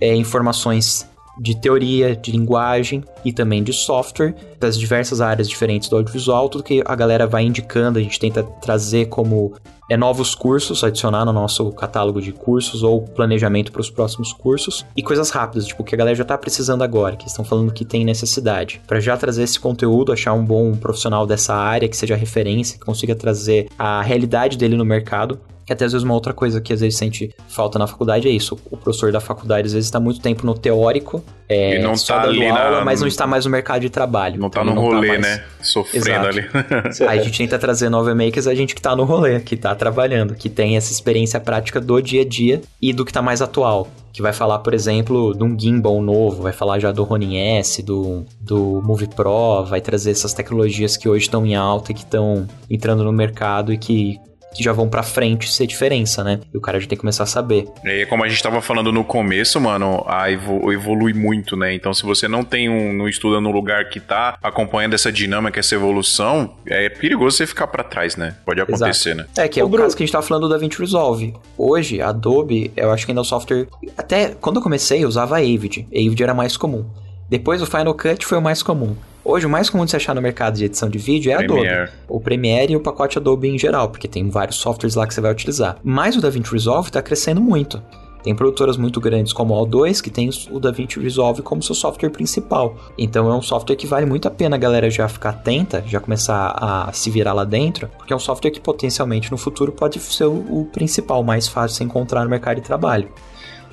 é, informações de teoria, de linguagem e também de software, das diversas áreas diferentes do audiovisual, tudo que a galera vai indicando, a gente tenta trazer como é, novos cursos, adicionar no nosso catálogo de cursos ou planejamento para os próximos cursos. E coisas rápidas, tipo que a galera já está precisando agora, que estão falando que tem necessidade, para já trazer esse conteúdo, achar um bom profissional dessa área que seja referência, que consiga trazer a realidade dele no mercado que até às vezes uma outra coisa que às vezes sente falta na faculdade é isso. O professor da faculdade às vezes está muito tempo no teórico, é, E não só tá dando ali aula, na- mas não está mais no mercado de trabalho. Não tá Então, no ele rolê, mais- né? Sofrendo Exato. ali. Aí a gente tenta trazer nova makers a gente que tá no rolê, que tá trabalhando, que tem essa experiência prática do dia a dia e do que tá mais atual. Que vai falar, por exemplo, de um gimbal novo, vai falar já do Ronin S, do, do Movie Pro, vai trazer essas tecnologias que hoje estão em alta e que estão entrando no mercado e que, que já vão pra frente ser diferença, né? E o cara já tem que começar a saber. E como a gente tava falando no começo, mano, a evo- evolui muito, né? Então, se você não tem um, não estuda no lugar que tá acompanhando essa dinâmica, essa evolução, é perigoso você ficar pra trás, né? Pode acontecer, né? É, que é Ô, o Bruno. caso que a gente tava falando do DaVinci Resolve. Hoje, a Adobe, eu acho que ainda é o software... Até quando eu comecei, eu usava a Avid. A Avid era mais comum. Depois o Final Cut foi o mais comum. Hoje, o mais comum de se achar no mercado de edição de vídeo é Premiere. Adobe. O Premiere e o pacote Adobe em geral, porque tem vários softwares lá que você vai utilizar. Mas o DaVinci Resolve está crescendo muito. Tem produtoras muito grandes como a O2 que tem o DaVinci Resolve como seu software principal. Então é um software que vale muito a pena a galera já ficar atenta, já começar a se virar lá dentro, porque é um software que potencialmente no futuro pode ser o, o principal, mais fácil de se encontrar no mercado de trabalho.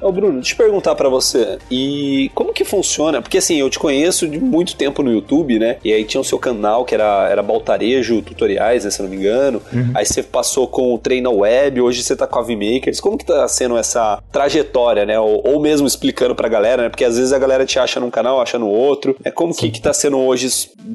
Ô Bruno, deixa eu perguntar pra você, e como que funciona? Porque assim, eu te conheço de muito tempo no YouTube, né? E aí tinha o seu canal que era, era Baltarejo Tutoriais, né, se eu não me engano. Aí você passou com o Treina Web, hoje você tá com a VMakers. Como que tá sendo essa trajetória, né? Ou, ou mesmo explicando pra galera, né? Porque às vezes a galera te acha num canal, acha no outro. É como que, que tá sendo hoje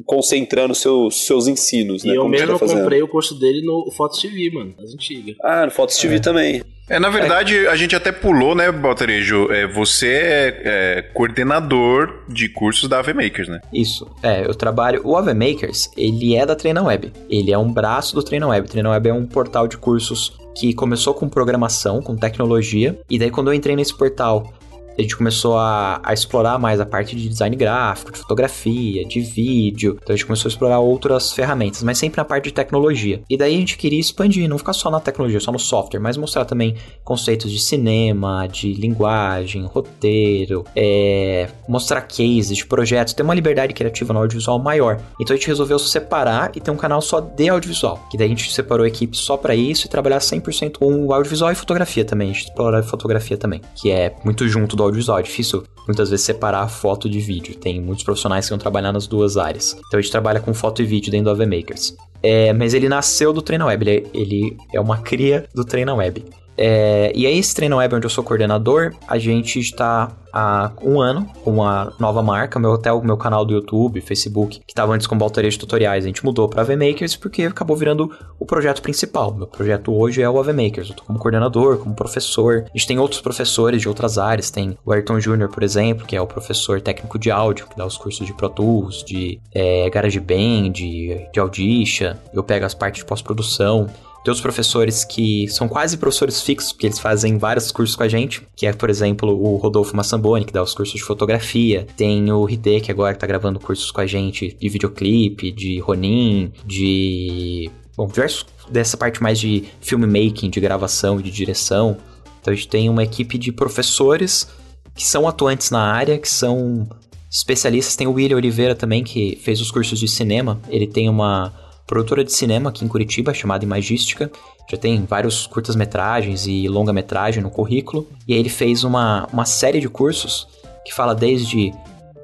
concentrando seus, seus ensinos, né? E eu como que mesmo tá comprei o curso dele no Fotos TV, mano, das antigas. Ah, no Fotos TV também. É, na verdade, a gente até pulou, né, Baltarejo? É, você é, é coordenador de cursos da AVMakers, né? Isso. É, eu trabalho. O AV Makers, ele é da Treina Web. Ele é um braço do Treina Web. Treina Web é um portal de cursos que começou com programação, com tecnologia. E daí, quando eu entrei nesse portal, a gente começou a, a explorar mais a parte de design gráfico, de fotografia, de vídeo. Então a gente começou a explorar outras ferramentas, mas sempre na parte de tecnologia. E daí a gente queria expandir, não ficar só na tecnologia, só no software, mas mostrar também conceitos de cinema, de linguagem, roteiro, é, mostrar cases de projetos, ter uma liberdade criativa no audiovisual maior. Então a gente resolveu separar e ter um canal só de audiovisual. Que daí a gente separou a equipe só para isso e trabalhar 100% com audiovisual e fotografia também. A gente explora fotografia também, que é muito junto do audiovisual. É difícil muitas vezes separar foto de vídeo. Tem muitos profissionais que vão trabalhar nas duas áreas. Então a gente trabalha com foto e vídeo dentro do AV Makers. É, mas ele nasceu do Treina Web, ele, é- ele é uma cria do Treina Web. É, e aí, esse Treina Web, onde eu sou coordenador, a gente está há um ano com uma nova marca, meu o meu canal do YouTube, Facebook, que estava antes com Baltaria de Tutoriais, a gente mudou para AVMakers porque acabou virando o projeto principal. Meu projeto hoje é o AVMakers, eu tô como coordenador, como professor. A gente tem outros professores de outras áreas, tem o Ayrton Júnior, por exemplo, que é o professor técnico de áudio, que dá os cursos de Pro Tools, de é, GarageBand, de, de Audition, eu pego as partes de pós-produção. Outros professores que são quase professores fixos, porque eles fazem vários cursos com a gente, que é, por exemplo, o Rodolfo Massamboni, que dá os cursos de fotografia. Tem o Hide, que agora tá gravando cursos com a gente de videoclipe, de Ronin, de... Bom, diversos dessa parte mais de filmmaking, de gravação de direção. Então a gente tem uma equipe de professores que são atuantes na área, que são especialistas. Tem o William Oliveira também, que fez os cursos de cinema. Ele tem uma produtora de cinema aqui em Curitiba, chamada Imagística. Já tem vários curtas-metragens e longa-metragem no currículo. E aí ele fez uma, uma série de cursos que fala desde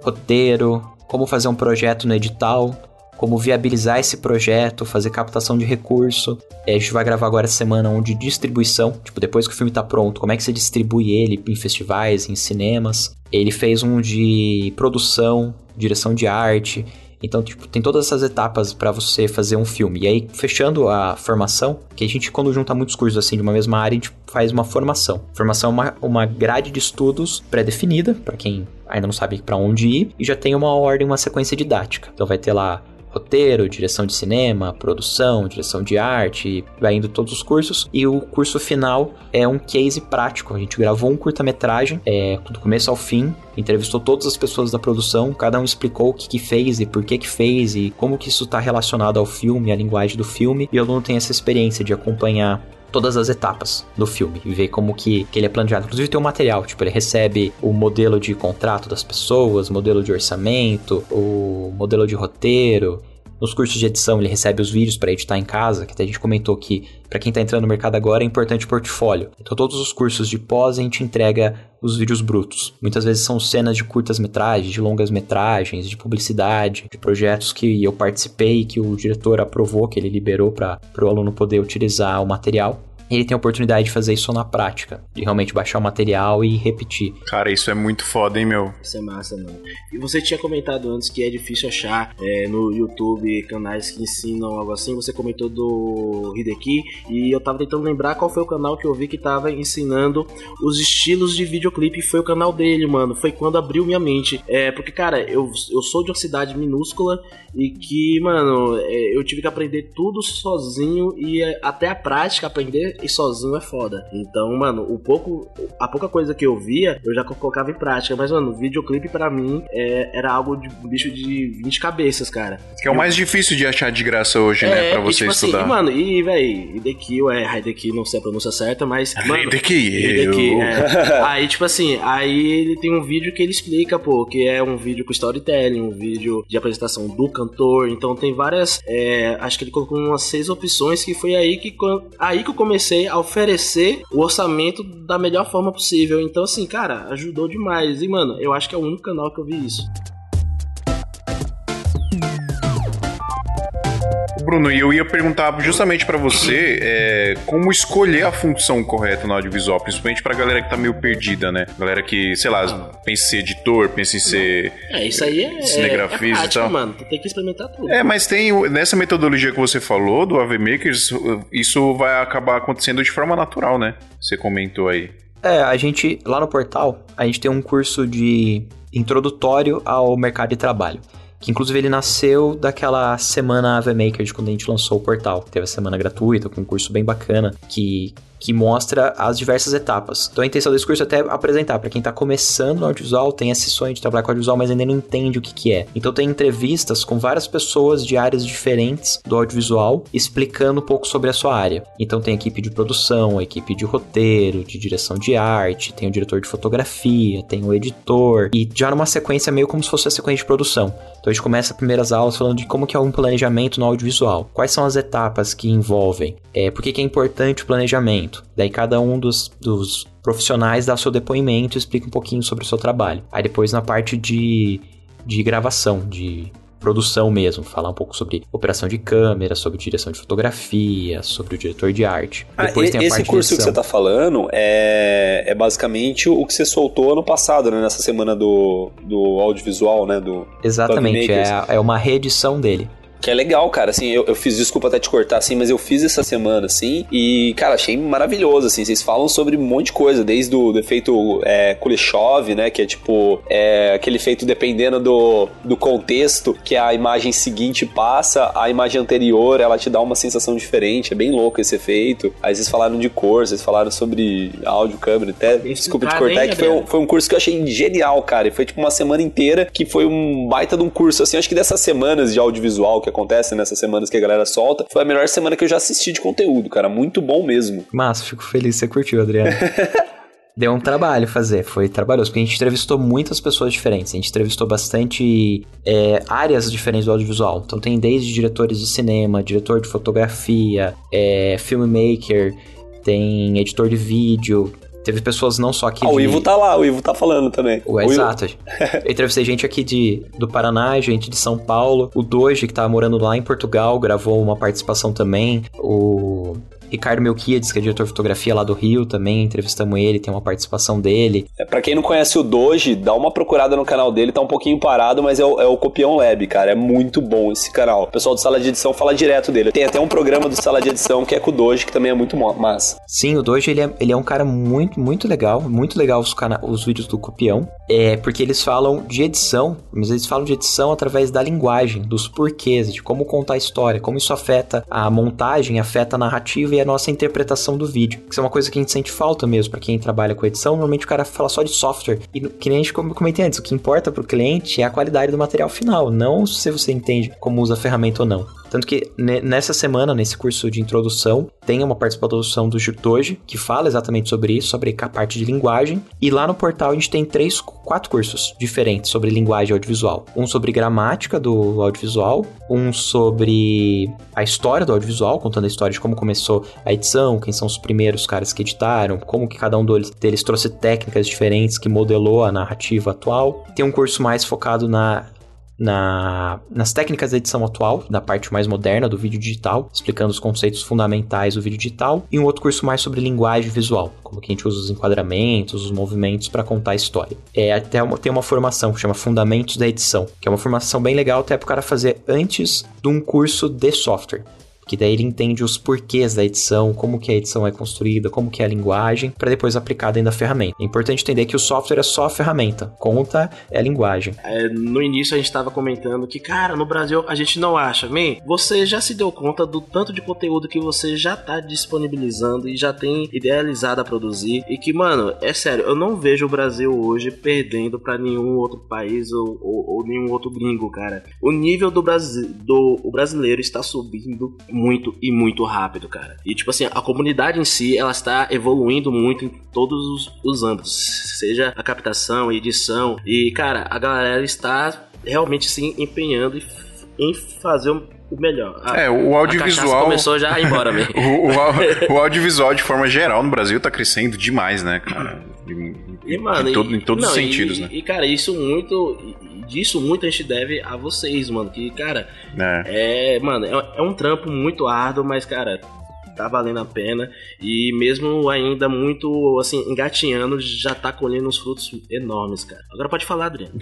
roteiro, como fazer um projeto no edital, como viabilizar esse projeto, fazer captação de recurso. A gente vai gravar agora semana um de distribuição, tipo, depois que o filme tá pronto, como é que você distribui ele em festivais, em cinemas. Ele fez um de produção, direção de arte. Então, tipo, tem todas essas etapas para você fazer um filme. E aí, fechando a formação, que a gente, quando junta muitos cursos assim de uma mesma área, a gente faz uma formação. Formação é uma, uma grade de estudos pré-definida, para quem ainda não sabe para onde ir, e já tem uma ordem, uma sequência didática. Então vai ter lá roteiro, direção de cinema, produção, direção de arte, vai indo todos os cursos. E o curso final é um case prático. A gente gravou um curta-metragem é, do começo ao fim, entrevistou todas as pessoas da produção, cada um explicou o que, que fez e por que que fez e como que isso está relacionado ao filme, à linguagem do filme. E o aluno tem essa experiência de acompanhar todas as etapas do filme e ver como que, que ele é planejado. Inclusive tem o material, tipo, ele recebe o modelo de contrato das pessoas, modelo de orçamento, o modelo de roteiro. Nos cursos de edição ele recebe os vídeos para editar em casa, que até a gente comentou que para quem está entrando no mercado agora é importante o portfólio. Então todos os cursos de pós a gente entrega os vídeos brutos. Muitas vezes são cenas de curtas metragens, de longas metragens, de publicidade, de projetos que eu participei, que o diretor aprovou, que ele liberou para o aluno poder utilizar o material ele tem a oportunidade de fazer isso na prática, de realmente baixar o material e repetir. Cara, isso é muito foda, hein, meu? Isso é massa, mano. E você tinha comentado antes que é difícil achar é, no YouTube canais que ensinam algo assim. Você comentou do Hideki e eu tava tentando lembrar qual foi o canal que eu vi que tava ensinando os estilos de videoclipe. Foi o canal dele, mano. Foi quando abriu minha mente. É, porque, cara, eu, eu sou de uma cidade minúscula e que, mano, é, eu tive que aprender tudo sozinho e é, até a prática aprender e sozinho é foda. Então, mano, o pouco, a pouca coisa que eu via, eu já colocava em prática. Mas, mano, videoclipe para mim é, era algo de bicho de 20 cabeças, cara. Que é o mais difícil de achar de graça hoje, né, pra você e, tipo estudar. Assim, e, mano, e, véi, Hideki, é Hideki, não sei a pronúncia certa, mas. Mano, Hideki, Hideki, é. Aí, tipo assim, aí ele tem um vídeo que ele explica, pô, que é um vídeo com storytelling, um vídeo de apresentação do cantor. Então tem várias. É, acho que ele colocou umas seis opções que foi aí que, aí que eu comecei a oferecer o orçamento da melhor forma possível. Então, assim, cara, ajudou demais. E, mano, eu acho que é o único canal que eu vi isso. Bruno, e eu ia perguntar justamente para você é, como escolher a função correta no audiovisual, principalmente pra galera que tá meio perdida, né? Galera que, sei lá, pensa em ser editor, pensa em ser. É, isso aí é. Cinegrafista é, é prática, e tal. mano. Tu tem que experimentar tudo. É, mas tem. Nessa metodologia que você falou, do AV Makers, isso vai acabar acontecendo de forma natural, né? Você comentou aí. É, a gente, lá no portal, a gente tem um curso de introdutório ao mercado de trabalho que inclusive ele nasceu daquela semana AV Maker de quando a gente lançou o portal. Teve a semana gratuita, com um curso bem bacana, que que mostra as diversas etapas. Então a intenção desse curso é até apresentar para quem está começando no audiovisual, tem esse sonho de trabalhar com audiovisual, mas ainda não entende o que, que é. Então tem entrevistas com várias pessoas de áreas diferentes do audiovisual, explicando um pouco sobre a sua área. Então tem equipe de produção, equipe de roteiro, de direção de arte, tem o diretor de fotografia, tem o editor, e já numa sequência meio como se fosse a sequência de produção. Então a gente começa as primeiras aulas falando de como que é um planejamento no audiovisual. Quais são as etapas que envolvem? É, por que, que é importante o planejamento? Depoimento. Daí cada um dos, dos profissionais dá seu depoimento e explica um pouquinho sobre o seu trabalho. Aí depois na parte de, de gravação, de produção mesmo, falar um pouco sobre operação de câmera, sobre direção de fotografia, sobre o diretor de arte. Ah, Depois tem a esse parte curso que você está falando é, é basicamente o que você soltou ano passado, né, nessa semana do, do audiovisual, né, do Exatamente, é, é uma reedição dele. Que é legal, cara, assim, eu, eu fiz, desculpa até te cortar, assim, mas eu fiz essa semana, assim, e, cara, achei maravilhoso, assim, vocês falam sobre um monte de coisa, desde o efeito é, Kuleshov, né, que é tipo, é, aquele efeito dependendo do, do contexto que a imagem seguinte passa, a imagem anterior, ela te dá uma sensação diferente, é bem louco esse efeito. Aí vocês falaram de cor, vocês falaram sobre áudio, câmera, até, desculpa te cortar, que foi um, foi um curso que eu achei genial, cara, e foi tipo uma semana inteira que foi um baita de um curso, assim, acho que dessas semanas de audiovisual que acontece nessas semanas que a galera solta, foi a melhor semana que eu já assisti de conteúdo, cara. Muito bom mesmo. Massa, fico feliz que você curtiu, Adriano. Deu um trabalho fazer, foi trabalhoso, porque a gente entrevistou muitas pessoas diferentes, a gente entrevistou bastante é, áreas diferentes do audiovisual. Então tem desde diretores de cinema, diretor de fotografia, é, filmmaker, tem editor de vídeo, Teve pessoas não só aqui. Ah, de... o Ivo tá lá, o Ivo tá falando também. O, o exato. Ivo... eu entrevistei gente aqui de, do Paraná, gente de São Paulo. O Doge, que tava morando lá em Portugal, gravou uma participação também. O Ricardo Melquiades, que é diretor de fotografia lá do Rio, também entrevistamos ele, tem uma participação dele. É, pra quem não conhece o Doji, dá uma procurada no canal dele, tá um pouquinho parado, mas é o, é o Copião Lab, cara. É muito bom esse canal. O pessoal do Sala de Edição fala direto dele. Tem até um programa do Sala de Edição que é com o Doji, que também é muito massa. Sim, o Doji, ele é, ele é um cara muito, muito legal. Muito legal os, cana os vídeos do Copião. É porque eles falam de edição, mas eles falam de edição através da linguagem, dos porquês, de como contar a história, como isso afeta a montagem, afeta a narrativa e a nossa interpretação do vídeo. Isso é uma coisa que a gente sente falta mesmo para quem trabalha com edição. Normalmente o cara fala só de software. E que nem a gente comentei antes, o que importa pro cliente é a qualidade do material final, não se você entende como usa a ferramenta ou não. Tanto que nessa semana, nesse curso de introdução, tem uma participação do Doji, que fala exatamente sobre isso, sobre a parte de linguagem. E lá no portal a gente tem três, quatro cursos diferentes sobre linguagem audiovisual. Um sobre gramática do audiovisual, um sobre a história do audiovisual, contando a história de como começou a edição, quem são os primeiros caras que editaram, como que cada um deles trouxe técnicas diferentes que modelou a narrativa atual. Tem um curso mais focado na na, nas técnicas de edição atual, da parte mais moderna do vídeo digital, explicando os conceitos fundamentais do vídeo digital, e um outro curso mais sobre linguagem visual, como que a gente usa os enquadramentos, os movimentos para contar a história. É até uma, tem uma formação que chama Fundamentos da Edição, que é uma formação bem legal até para o cara fazer antes de um curso de software que daí ele entende os porquês da edição, como que a edição é construída, como que é a linguagem, para depois aplicar dentro da ferramenta. É importante entender que o software é só a ferramenta, conta é a linguagem. É, no início a gente estava comentando que, cara, no Brasil a gente não acha. Man, você já se deu conta do tanto de conteúdo que você já está disponibilizando e já tem idealizado a produzir e que, mano, é sério, eu não vejo o Brasil hoje perdendo para nenhum outro país ou, ou, ou, nenhum outro gringo, cara. O nível do, Brasil, do o brasileiro está subindo muito e muito rápido, cara. E tipo assim, a comunidade em si, ela está evoluindo muito em todos os, os âmbitos, seja a captação, edição. E cara, a galera está realmente se empenhando em fazer o melhor. A, é, o audiovisual. começou já a ir embora mesmo. o, o, o, audiovisual, de forma geral, no Brasil, tá crescendo demais, né, cara? Em, e, mano, em, todo, em todos não, os sentidos, e, né? E, cara, isso muito disso muito a gente deve a vocês, mano. Que, cara, é, é mano, é, é um trampo muito árduo, mas, cara, tá valendo a pena. E mesmo ainda muito, assim, engatinhando, já tá colhendo uns frutos enormes, cara. Agora pode falar, Adriano.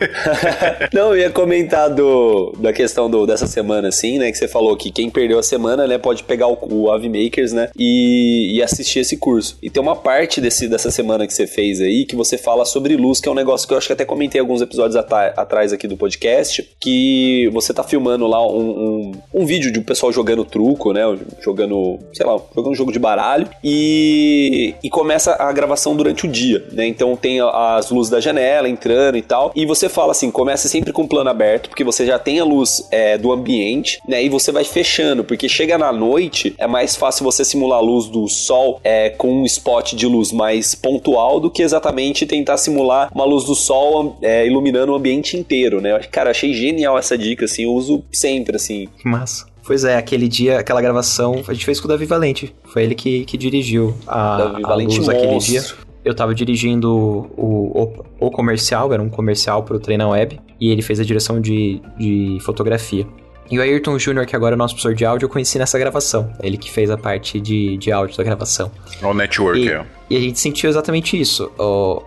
Não, eu ia comentar do, da questão do, dessa semana, assim, né? Que você falou que quem perdeu a semana, né, pode pegar o, o Ave Makers, né? E, e assistir esse curso. E tem uma parte desse, dessa semana que você fez aí que você fala sobre luz, que é um negócio que eu acho que até comentei alguns episódios atrás aqui do podcast, que você tá filmando lá um, um, um vídeo de um pessoal jogando truco, né? Jogando jogando, sei lá, jogando um jogo de baralho e, e começa a gravação durante o dia, né? Então tem as luzes da janela entrando e tal. E você fala assim, começa sempre com o plano aberto, porque você já tem a luz é, do ambiente, né? E você vai fechando, porque chega na noite, é mais fácil você simular a luz do sol é, com um spot de luz mais pontual do que exatamente tentar simular uma luz do sol é, iluminando o ambiente inteiro, né? Cara, achei genial essa dica, assim, eu uso sempre, assim. Massa. Pois é, aquele dia, aquela gravação, a gente fez com o Davi Valente. Foi ele que, que dirigiu a, Davi a luz monstro. aquele dia. Eu tava dirigindo o, o, o, comercial, era um comercial pro Treina Web, e ele fez a direção de, de fotografia. E o Ayrton Júnior, que agora é nosso professor de áudio, eu conheci nessa gravação. Ele que fez a parte de, de áudio da gravação. O network, e, é. E a gente sentiu exatamente isso. O,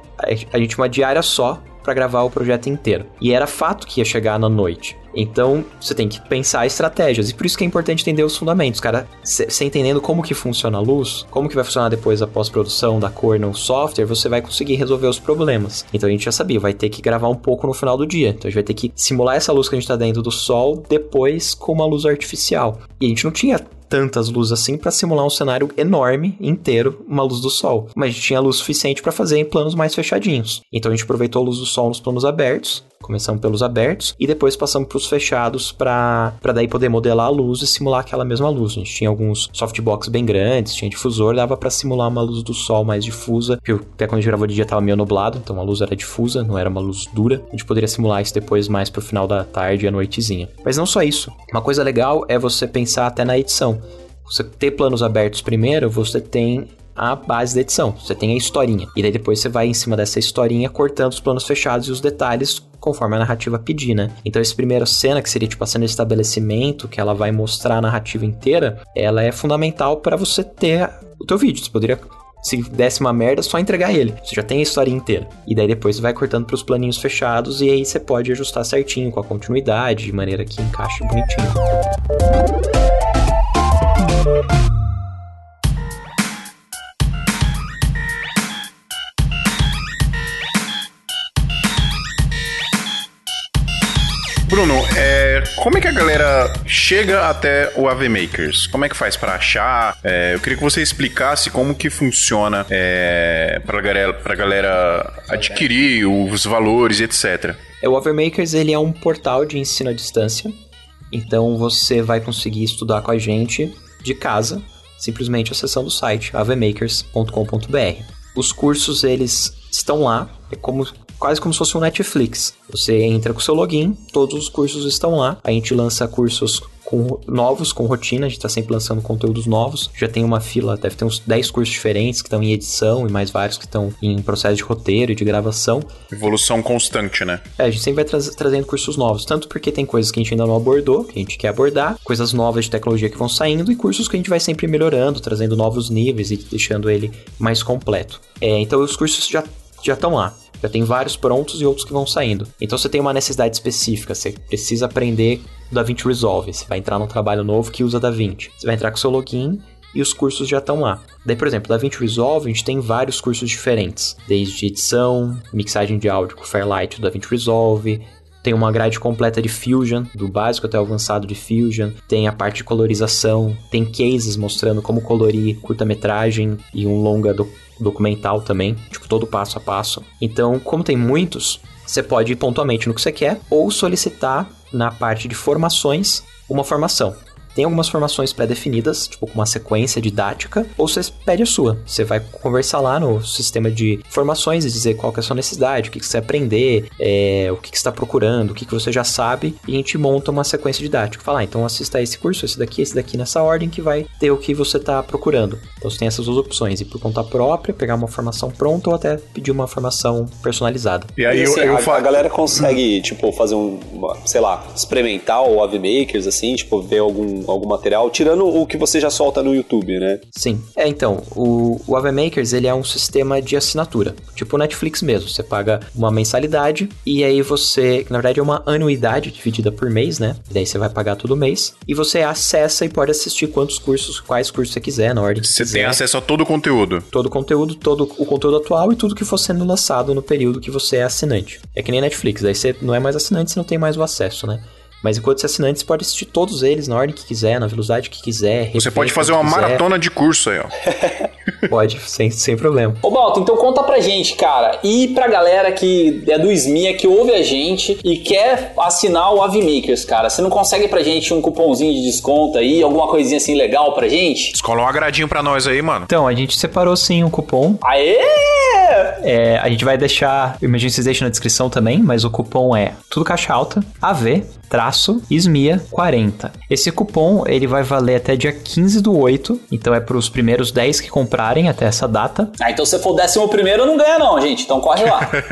a gente uma diária só para gravar o projeto inteiro. E era fato que ia chegar na noite. Então, você tem que pensar estratégias. E por isso que é importante entender os fundamentos. Cara, você entendendo como que funciona a luz, como que vai funcionar depois a pós-produção da cor no software, você vai conseguir resolver os problemas. Então a gente já sabia, vai ter que gravar um pouco no final do dia. Então a gente vai ter que simular essa luz que a gente tá dentro do sol depois com uma luz artificial. E a gente não tinha tantas luzes assim para simular um cenário enorme, inteiro, uma luz do sol. Mas a gente tinha luz suficiente para fazer em planos mais fechadinhos. Então a gente aproveitou a luz do sol nos planos abertos, começamos pelos abertos e depois passamos para os fechados para daí poder modelar a luz e simular aquela mesma luz. A gente tinha alguns softbox bem grandes, tinha difusor, dava para simular uma luz do sol mais difusa, porque até quando a gente gravou de dia tava meio nublado, então a luz era difusa, não era uma luz dura. A gente poderia simular isso depois mais pro final da tarde e à noitezinha. Mas não só isso. Uma coisa legal é você pensar até na edição você ter planos abertos primeiro, você tem a base da edição. Você tem a historinha. E daí depois você vai em cima dessa historinha cortando os planos fechados e os detalhes conforme a narrativa pedir, né? Então essa primeira cena, que seria tipo a cena de estabelecimento, que ela vai mostrar a narrativa inteira, ela é fundamental para você ter o teu vídeo. Você poderia se desse uma merda, só entregar ele. Você já tem a história inteira. E daí depois vai cortando pros planinhos fechados e aí você pode ajustar certinho com a continuidade, de maneira que encaixe bonitinho. Bruno, é, como é que a galera chega até o AV Makers? Como é que faz pra achar? É, eu queria que você explicasse como que funciona é, pra, galera, galera adquirir os valores etc. É, O Overmakers ele é um portal de ensino à distância. Então você vai conseguir estudar com a gente de casa, simplesmente acessando o site avmakers.com.br. Os cursos eles estão lá, é como quase como se fosse um Netflix. Você entra com o seu login, todos os cursos estão lá. A gente lança cursos com, novos, com rotina, a gente tá sempre lançando conteúdos novos. Já tem uma fila, deve ter uns 10 cursos diferentes que estão em edição e mais vários que estão em processo de roteiro e de gravação. Evolução constante, né? É, a gente sempre vai tra trazendo cursos novos, tanto porque tem coisas que a gente ainda não abordou, que a gente quer abordar, coisas novas de tecnologia que vão saindo e cursos que a gente vai sempre melhorando, trazendo novos níveis e deixando ele mais completo. É, então os cursos já já estão lá. Já tem vários prontos e outros que vão saindo. Então você tem uma necessidade específica, você precisa aprender o DaVinci Resolve, você vai entrar num trabalho novo que usa DaVinci. Você vai entrar com seu login e os cursos já estão lá. Daí, por exemplo, DaVinci Resolve, a gente tem vários cursos diferentes, desde edição, mixagem de áudio com Fairlight do DaVinci Resolve, tem uma grade completa de Fusion, do básico até o avançado de Fusion. Tem a parte de colorização. Tem cases mostrando como colorir curta-metragem e um longa do documental também. Tipo, todo passo a passo. Então, como tem muitos, você pode ir pontualmente no que você quer ou solicitar na parte de formações uma formação. Tem algumas formações pré-definidas, tipo com uma sequência didática, ou você pede a sua. Você vai conversar lá no sistema de formações e dizer qual é a sua necessidade, o que, que você aprender, é, o que, que você está procurando, o que, que você já sabe, e a gente monta uma sequência didática. Falar, ah, então assista esse curso, esse daqui, esse daqui nessa ordem, que vai ter o que você está procurando. Então você tem essas duas opções, ir por conta própria, pegar uma formação pronta ou até pedir uma formação personalizada. E aí E, assim, eu, eu a, falo. a galera consegue, tipo, fazer um, uma, sei lá, experimentar o AveMakers, assim, tipo, ver algum, algum material, tirando o que você já solta no YouTube, né? Sim. É, então, o, o AveMakers, ele é um sistema de assinatura, tipo o Netflix mesmo. Você paga uma mensalidade e aí você, na verdade é uma anuidade dividida por mês, né? E daí você vai pagar todo mês e você acessa e pode assistir quantos cursos, quais cursos você quiser, na ordem que Você quiser. tem acesso a todo o conteúdo. todo o conteúdo, todo o conteúdo atual e tudo que for sendo lançado no período que você é assinante. É que nem Netflix, daí você não é mais assinante, você não tem mais o acesso, né? Mas enquanto você é assinante, você pode assistir todos eles na ordem que quiser, na velocidade que quiser. Você pode fazer uma quiser. maratona de curso aí, ó. Pode, sem, sem problema. Ô Balto, então conta pra gente, cara, e pra galera que é do SMIA, que ouve a gente e quer assinar o AviMakers, cara, você não consegue pra gente um cupomzinho de desconto aí, alguma coisinha assim legal pra gente? Escola um agradinho pra nós aí, mano. Então, a gente separou sim um cupom. Aê! É, a gente vai deixar, eu imagino que vocês deixam na descrição também, mas o cupom é tudo caixa alta, AV, traço, SMIA 40. Esse cupom, ele vai valer até dia 15 do 8, então é pros primeiros 10 que comprarem até essa data. Ah, então se for décimo primeiro, não ganha não, gente, então corre lá.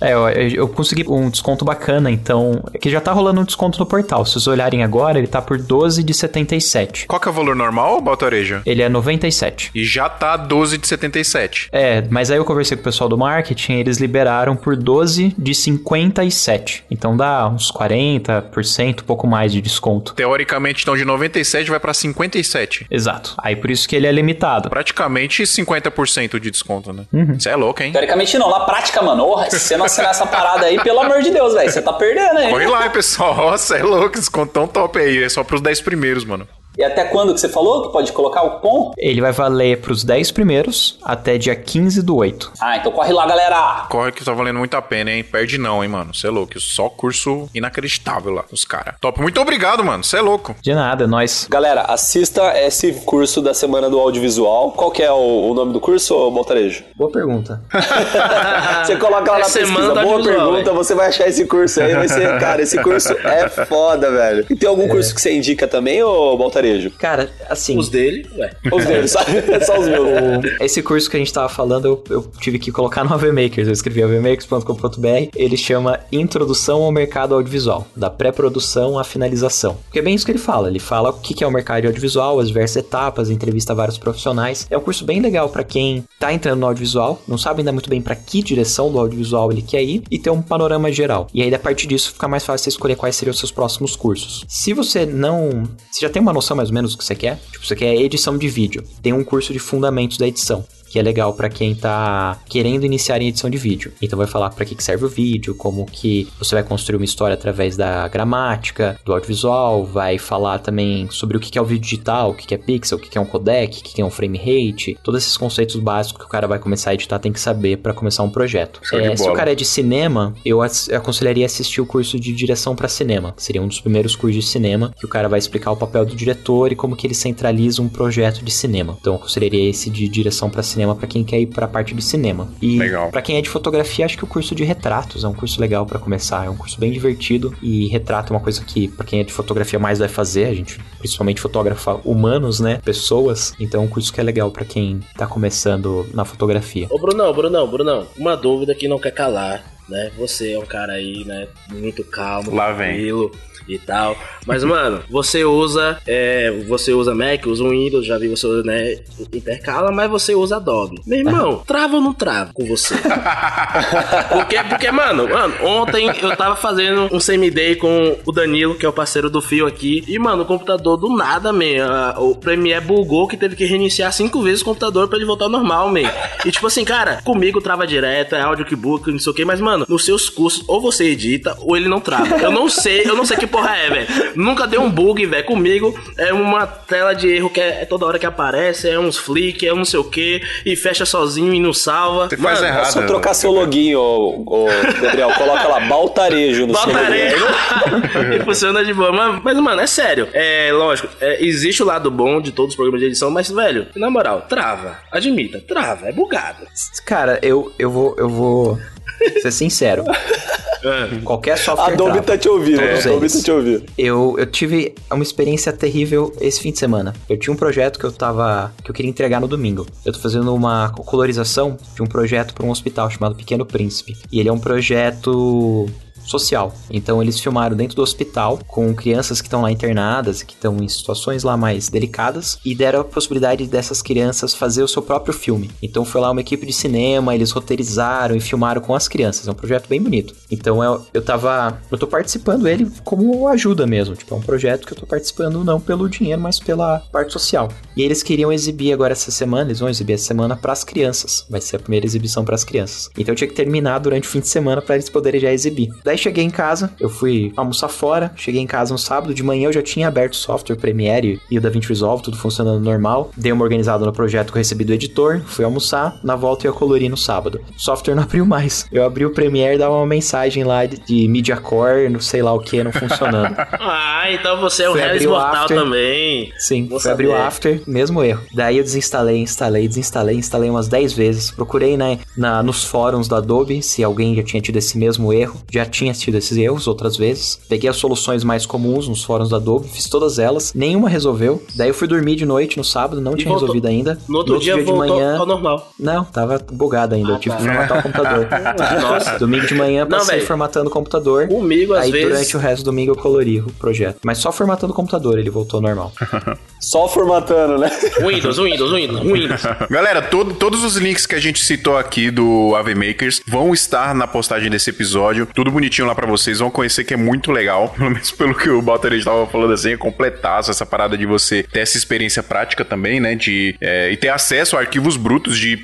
É, eu, eu consegui um desconto bacana, então, é que já tá rolando um desconto no portal. Se vocês olharem agora, ele tá por 12 de 77. Qual que é o valor normal, Baltareja? Ele é 97. E já tá 12 de 77. É, mas aí eu conversei com o pessoal do marketing, eles liberaram por 12 de 57. Então dá uns 40%, um pouco mais de desconto. Teoricamente, então, de 97 vai pra 57. Exato. Aí por isso que ele é limitado. Praticamente 50% de desconto, né? Você é louco, hein? Teoricamente não, na prática, mano, orra, se você não assinar essa parada aí, pelo amor de Deus, velho, você tá perdendo aí. Corre lá, hein, pessoal. Nossa, é louco. Desconto tão top aí. É só pros 10 primeiros, mano. E até quando que você falou que pode colocar o cupom? Ele vai valer pros 10 primeiros até dia 15 do 8. Ah, então corre lá, galera. Corre que tá valendo muito a pena, hein? Perde não, hein, mano. Você é louco. Só curso inacreditável lá, os caras. Top. Muito obrigado, mano. Você é louco. De nada, nós. Galera, assista esse curso da Semana do Audiovisual. Qual que é o, o nome do curso, Montarejo? Boa pergunta. Você coloca lá É na Semana pesquisa, boa pergunta, velho. você vai achar esse curso aí, vai ser, cara, esse curso é foda, velho. E tem algum curso que você indica também, ô Baltarejo? Baltarejo? Cara, assim. Os dele, ué. Os deles, sabe? Só os meus. esse curso que a gente tava falando, eu, eu tive que colocar no AVMakers. Eu escrevi avmakers.com.br. Ele chama Introdução ao Mercado Audiovisual, da pré-produção à finalização. Porque é bem isso que ele fala. Ele fala o que é o mercado audiovisual, as diversas etapas, entrevista vários profissionais. É um curso bem legal pra quem tá entrando no audiovisual, não sabe ainda muito bem pra que direção do audiovisual ele quer ir e ter um panorama geral. E aí, a partir disso, fica mais fácil você escolher quais seriam os seus próximos cursos. Se você não. Você já tem uma noção mais ou menos do que você quer? Tipo, você quer edição de vídeo. Tem um curso de fundamentos da edição. Que é legal pra quem tá querendo iniciar em edição de vídeo. Então vai falar pra que que serve o vídeo, como que você vai construir uma história através da gramática, do audiovisual, vai falar também sobre o que que é o vídeo digital, o que que é pixel, o que que é um codec, o que que é um frame rate, todos esses conceitos básicos que o cara vai começar a editar tem que saber pra começar um projeto. É, se o cara é de cinema, eu aconselharia assistir o curso de direção pra cinema, que seria um dos primeiros cursos de cinema, que o cara vai explicar o papel do diretor e como que ele centraliza um projeto de cinema. Então eu aconselharia esse de direção pra cinema pra quem quer ir pra parte de cinema. E Legal. pra quem é de fotografia, acho que o curso de retratos é um curso legal pra começar, é um curso bem divertido e retrato é uma coisa que pra quem é de fotografia mais vai fazer, a gente principalmente fotógrafa humanos, né, pessoas, então é um curso que é legal pra quem tá começando na fotografia. Ô, Brunão, Brunão, Brunão, uma dúvida que não quer calar, né? Você é um cara aí, né, muito calmo, Lá vem. E tal. Mas, mano, você usa, é, você usa Mac, usa Windows, já vi você, né, intercala, mas você usa Adobe. Meu irmão, trava ou não trava com você? porque, porque, mano, mano, ontem eu tava fazendo um semi-day com o Danilo, que é o parceiro do Fio aqui, e, mano, o computador do nada, man, o Premiere bugou que teve que reiniciar cinco vezes o computador pra ele voltar ao normal, man. E, tipo assim, cara, comigo trava direto, é áudio que book, não sei o que, mas, mano, nos seus cursos, ou você edita, ou ele não trava. Eu não sei, eu não sei que porra é, velho. Nunca deu um bug, velho. Comigo é uma tela de erro que é, é toda hora que aparece, é uns flick, é um não sei o que, e fecha sozinho e não salva. Você faz Mano, errado. É só trocar seu login, ô, ô, Gabriel. Coloca lá, Baltarejo no seu Bota login. areia. e funciona de boa. Mas, mas, mano, é sério. É lógico, é, existe o lado bom de todos os programas de edição, mas, velho, na moral, trava. Admita, trava, é bugado. Cara, eu, eu vou eu vou ser sincero. Qualquer software Adobe trava. tá te ouvindo, Todos Adobe eles. tá te ouvindo. Eu, eu tive uma experiência terrível esse fim de semana. Eu tinha um projeto que eu tava. que eu queria entregar no domingo. Eu tô fazendo uma colorização de um projeto para um hospital chamado Pequeno Príncipe. E ele é um projeto social. Então eles filmaram dentro do hospital com crianças que estão lá internadas que estão em situações lá mais delicadas e deram a possibilidade dessas crianças fazer o seu próprio filme. Então foi lá uma equipe de cinema, eles roteirizaram e filmaram com as crianças. É um projeto bem bonito. Então eu, eu tava. Eu tô participando ele como ajuda mesmo. Tipo, é um projeto que eu tô participando não pelo dinheiro, mas pela parte social. E eles queriam exibir agora essa semana, eles vão exibir essa semana pras crianças. Vai ser a primeira exibição pras crianças. Então eu tinha que terminar durante o fim de semana pra eles poderem já exibir. Daí cheguei em casa, eu fui almoçar fora, cheguei em casa no sábado, de manhã eu já tinha aberto o software Premiere e o DaVinci Resolve, tudo funcionando normal. Dei uma organizada no projeto que eu recebi do editor, fui almoçar, na volta eu ia colorir no sábado. O software não abriu mais. Eu abri o Premiere e dava uma mensagem lá de, de Media Core, não sei lá o que, não funcionando. Ah, então você é abrir o Mortal After. também. Sim, Vou fui abrir o. After, mesmo erro. Daí eu desinstalei, instalei, desinstalei, instalei umas 10 vezes. Procurei né, na, nos fóruns da Adobe se alguém já tinha tido esse mesmo erro. Já tinha tido esses erros outras vezes. Peguei as soluções mais comuns nos fóruns da Adobe, fiz todas elas. Nenhuma resolveu. Daí eu fui dormir de noite no sábado, não tinha voltou- resolvido ainda. No outro dia, de voltou manhã. ao normal. Não, tava bugado ainda. eu tive que formatar o computador. Nossa. Domingo de manhã Não, passei velho. formatando o computador. Comigo, às Aí vezes. durante o resto do domingo eu colori o projeto. Mas só formatando o computador ele voltou ao normal. Só formatando, né? Windows, Windows, Windows, Windows. Galera, todo- todos os links que a gente citou aqui do AV Makers vão estar na postagem desse episódio. Tudo bonitinho lá pra vocês. Vão conhecer que é muito legal. Pelo menos pelo que o Balter estava falando assim, é completaço essa parada de você ter essa experiência prática também, né? De, é, e ter acesso a arquivos brutos de,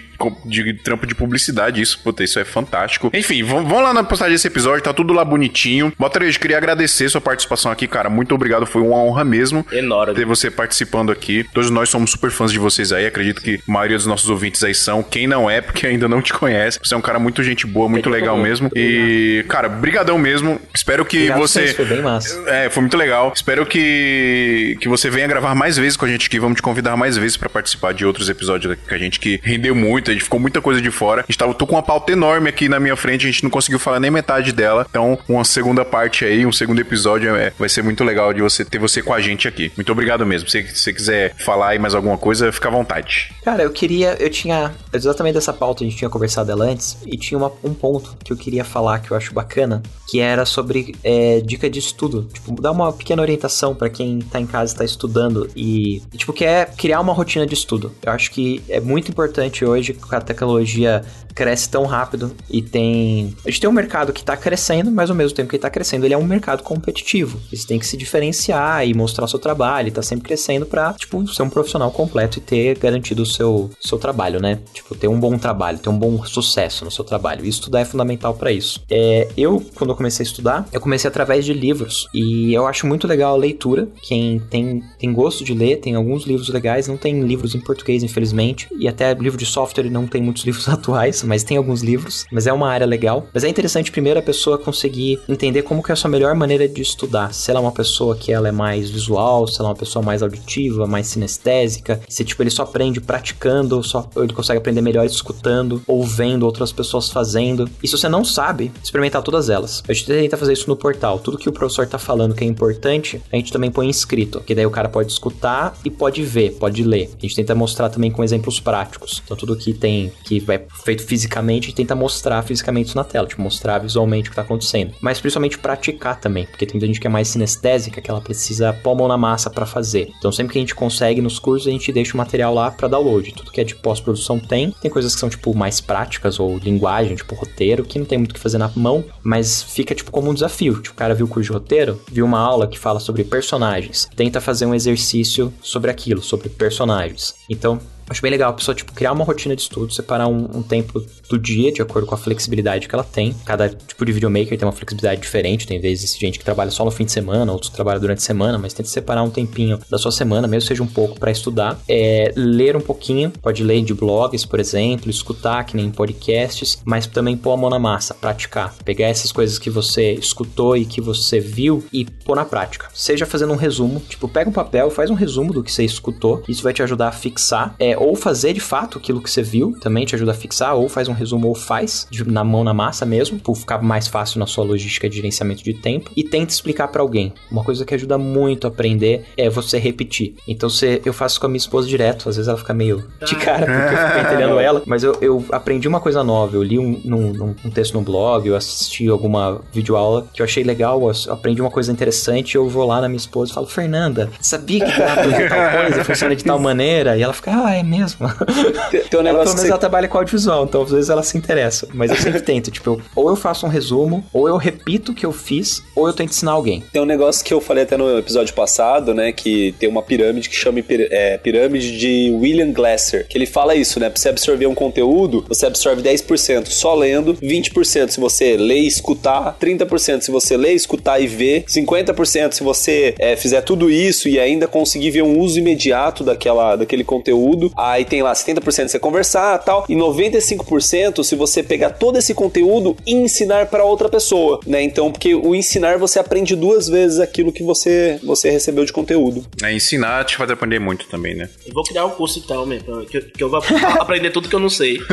de trampo de publicidade. Isso, puta, isso é fantástico. Enfim, vão, lá na postagem desse episódio, tá tudo lá bonitinho. Eu queria agradecer sua participação aqui, cara. Muito obrigado, foi uma honra mesmo Enorme. ter você participando aqui. Todos nós somos super fãs de vocês aí. Acredito que a maioria dos nossos ouvintes aí são. Quem não é, porque ainda não te conhece. Você é um cara muito gente boa, muito legal mesmo. E, cara, brigadão mesmo. Espero que Obrigado você. vocês, foi bem massa. É, foi muito legal. Espero que, que você venha gravar mais vezes com a gente aqui. Vamos te convidar mais vezes pra participar de outros episódios que a gente que rendeu muito. Muito, a gente ficou muita coisa de fora. A gente tava, tô com uma pauta enorme aqui na minha frente, a gente não conseguiu falar nem metade dela. Então, uma segunda parte aí, um segundo episódio é, vai ser muito legal de você ter você com a gente aqui. Muito obrigado mesmo. Se você quiser falar aí mais alguma coisa, fica à vontade. Cara, eu queria. Eu tinha. Exatamente dessa pauta, a gente tinha conversado dela antes, e tinha uma- um ponto que eu queria falar que eu acho bacana, que era sobre é, dica de estudo. Tipo, dar uma pequena orientação pra quem tá em casa e tá estudando e, tipo, quer criar uma rotina de estudo. Eu acho que é muito importante hoje que a tecnologia cresce tão rápido e tem. A gente tem um mercado que tá crescendo, mas ao mesmo tempo que ele tá crescendo, ele é um mercado competitivo. Você tem que se diferenciar e mostrar seu trabalho, e tá sempre crescendo pra, tipo, ser um profissional completo e ter garantido o seu, seu trabalho, né? Tipo, ter um bom trabalho, ter um bom sucesso no seu trabalho. E estudar é fundamental pra isso. É, eu, quando eu comecei a estudar, eu comecei através de livros. E eu acho muito legal a leitura. Quem tem, tem gosto de ler, tem alguns livros legais, não tem livros em português, infelizmente. E até livro de software não tem muitos livros atuais, mas tem alguns livros. Mas é uma área legal. Mas é interessante primeiro a pessoa conseguir entender como que é a sua melhor maneira de estudar. Se ela é uma pessoa que ela é mais visual, se ela é uma pessoa mais auditiva, mais sinestésica, se tipo ele só aprende praticando, ou só ele consegue aprender melhor escutando ou vendo outras pessoas fazendo. E se você não sabe, experimentar todas elas. A gente tenta fazer isso no portal. Tudo que o professor tá falando que é importante, a gente também põe escrito, que daí o cara pode escutar e pode ver, pode ler. A gente tenta mostrar também com exemplos práticos. Então tudo que tem que vai feito fisicamente, gente tenta mostrar fisicamente isso na tela, tipo mostrar visualmente o que tá acontecendo. Mas principalmente praticar também, porque tem muita gente que é mais sinestésica, que ela precisa pôr a mão na massa pra fazer. Então sempre que a gente consegue nos cursos, a gente deixa o material lá pra download. Tudo que é de pós-produção tem. Tem coisas que são tipo mais práticas ou linguagem, tipo roteiro, que não tem muito o que fazer na mão, mas fica tipo como um desafio. Tipo, o cara viu o curso de roteiro, viu uma aula que fala sobre personagens, tenta fazer um exercício sobre aquilo, sobre personagens. Então, Acho bem legal a pessoa, tipo, criar uma rotina de estudo, separar um, um tempo do dia de acordo com a flexibilidade que ela tem. Cada tipo de videomaker tem uma flexibilidade diferente. Tem vezes gente que trabalha só no fim de semana, outros trabalham durante a semana, mas tenta separar um tempinho da sua semana, mesmo seja um pouco para estudar. É, ler um pouquinho, pode ler de blogs, por exemplo, escutar, que nem podcasts, mas também pôr a mão na massa, praticar. Pegar essas coisas que você escutou e que você viu e pôr na prática. Seja fazendo um resumo, tipo, pega um papel, faz um resumo do que você escutou, isso vai te ajudar a fixar. É, ou fazer de fato aquilo que você viu, também te ajuda a fixar, ou faz um resumo ou faz, de- na mão na massa mesmo, por ficar mais fácil na sua logística de gerenciamento de tempo, e tenta explicar pra alguém. Uma coisa que ajuda muito a aprender é você repetir. Então você, eu faço com a minha esposa direto, às vezes ela fica meio de cara, porque eu fico entendendo ela, mas eu, eu aprendi uma coisa nova, eu li um, um texto no blog, eu assisti alguma videoaula que eu achei legal, eu aprendi uma coisa interessante, eu vou lá na minha esposa e falo, Fernanda, sabia que dá pra tal coisa, funciona de tal maneira? E ela fica, ah, é mesmo. Tem, tem um Ela, negócio pelo menos você... ela trabalha com audiovisual, então às vezes ela se interessa. Mas eu sempre tento, tipo, eu- ou eu faço um resumo, ou eu repito o que eu fiz, ou eu tento ensinar alguém. Tem um negócio que eu falei até no episódio passado, né? Que tem uma pirâmide que chama é, pirâmide de William Glasser. Que ele fala isso, né? Pra você absorver um conteúdo, você absorve 10% só lendo, 20% se você ler e escutar, 30% se você ler, escutar e ver, 50% se você é, fizer tudo isso e ainda conseguir ver um uso imediato daquela, daquele conteúdo. Aí tem lá 70% você conversar tal, e 95% se você pegar todo esse conteúdo e ensinar para outra pessoa, né? Então, porque o ensinar você aprende duas vezes aquilo que você, você recebeu de conteúdo. É, ensinar te faz aprender muito também, né? Eu vou criar um curso então, pra- que, que eu vou aprender tudo que eu não sei.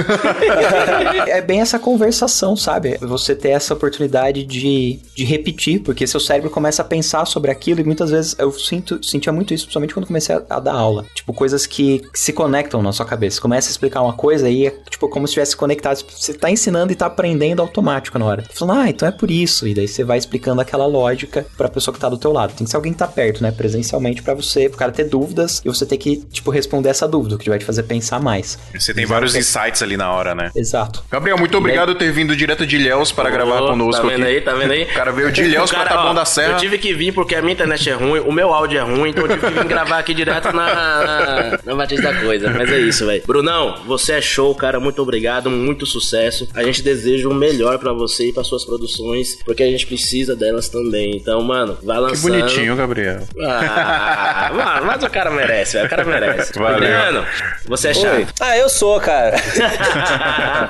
É bem essa conversação, sabe? Você ter essa oportunidade de, de repetir, porque seu cérebro começa a pensar sobre aquilo e muitas vezes eu sinto, sentia muito isso, principalmente quando comecei a, a dar aula. Tipo, coisas que, que se conectam na sua cabeça. Você começa a explicar uma coisa e é tipo como se estivesse conectado. Você tá ensinando e tá aprendendo automático na hora. Você Falando, ah, então é por isso. E daí você vai explicando aquela lógica pra pessoa que tá do teu lado. Tem que ser alguém que tá perto, né? Presencialmente pra você, pro cara ter dúvidas e você ter que, tipo, responder essa dúvida, o que vai te fazer pensar mais. Você tem vários insights ali na hora, né? Exato. Gabriel, muito obrigado por ter vindo direto de Ilhéus para gravar Ô, conosco Tá vendo aqui. aí, tá vendo aí? O cara veio de Ilhéus pra Cara, Taboão da Serra. Eu tive que vir porque a minha internet é ruim, o meu áudio é ruim, então eu tive que vir gravar aqui direto na, na, na Batista da Coisa. Mas é isso, velho. Brunão, você é show, cara. Muito obrigado, muito sucesso. A gente deseja o melhor pra você e pra suas produções, porque a gente precisa delas também. Então, mano, vai Que lançando. bonitinho, Gabriel. Ah, mano, mas o cara merece, velho. O cara merece. Valeu. Adriano, você é chato. Ah, eu sou, cara.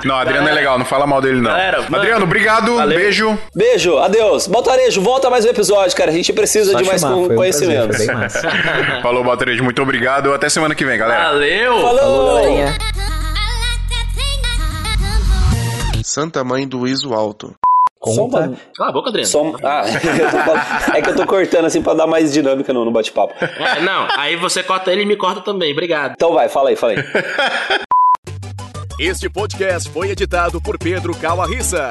Não, Adriano é legal, não fala mal dele, não. Galera, mano, Adriano, obrigado, valeu. beijo. Beijo, adeus. Baltarejo, volta mais um episódio, cara. A gente precisa Só de mais chamar, con- foi um conhecimentos. prazer, foi bem massa. Falou, Baltarejo, muito obrigado. Até semana que vem, galera. Valeu! Falou! Falou, galerinha. That Santa Mãe do Iso Alto. Conta. Cala a boca, Adriano. Só, ah, é que eu tô cortando assim pra dar mais dinâmica no, no bate-papo. É, não, aí você corta ele e me corta também, obrigado. Então vai, fala aí, fala aí. Este podcast foi editado por Pedro Calarissa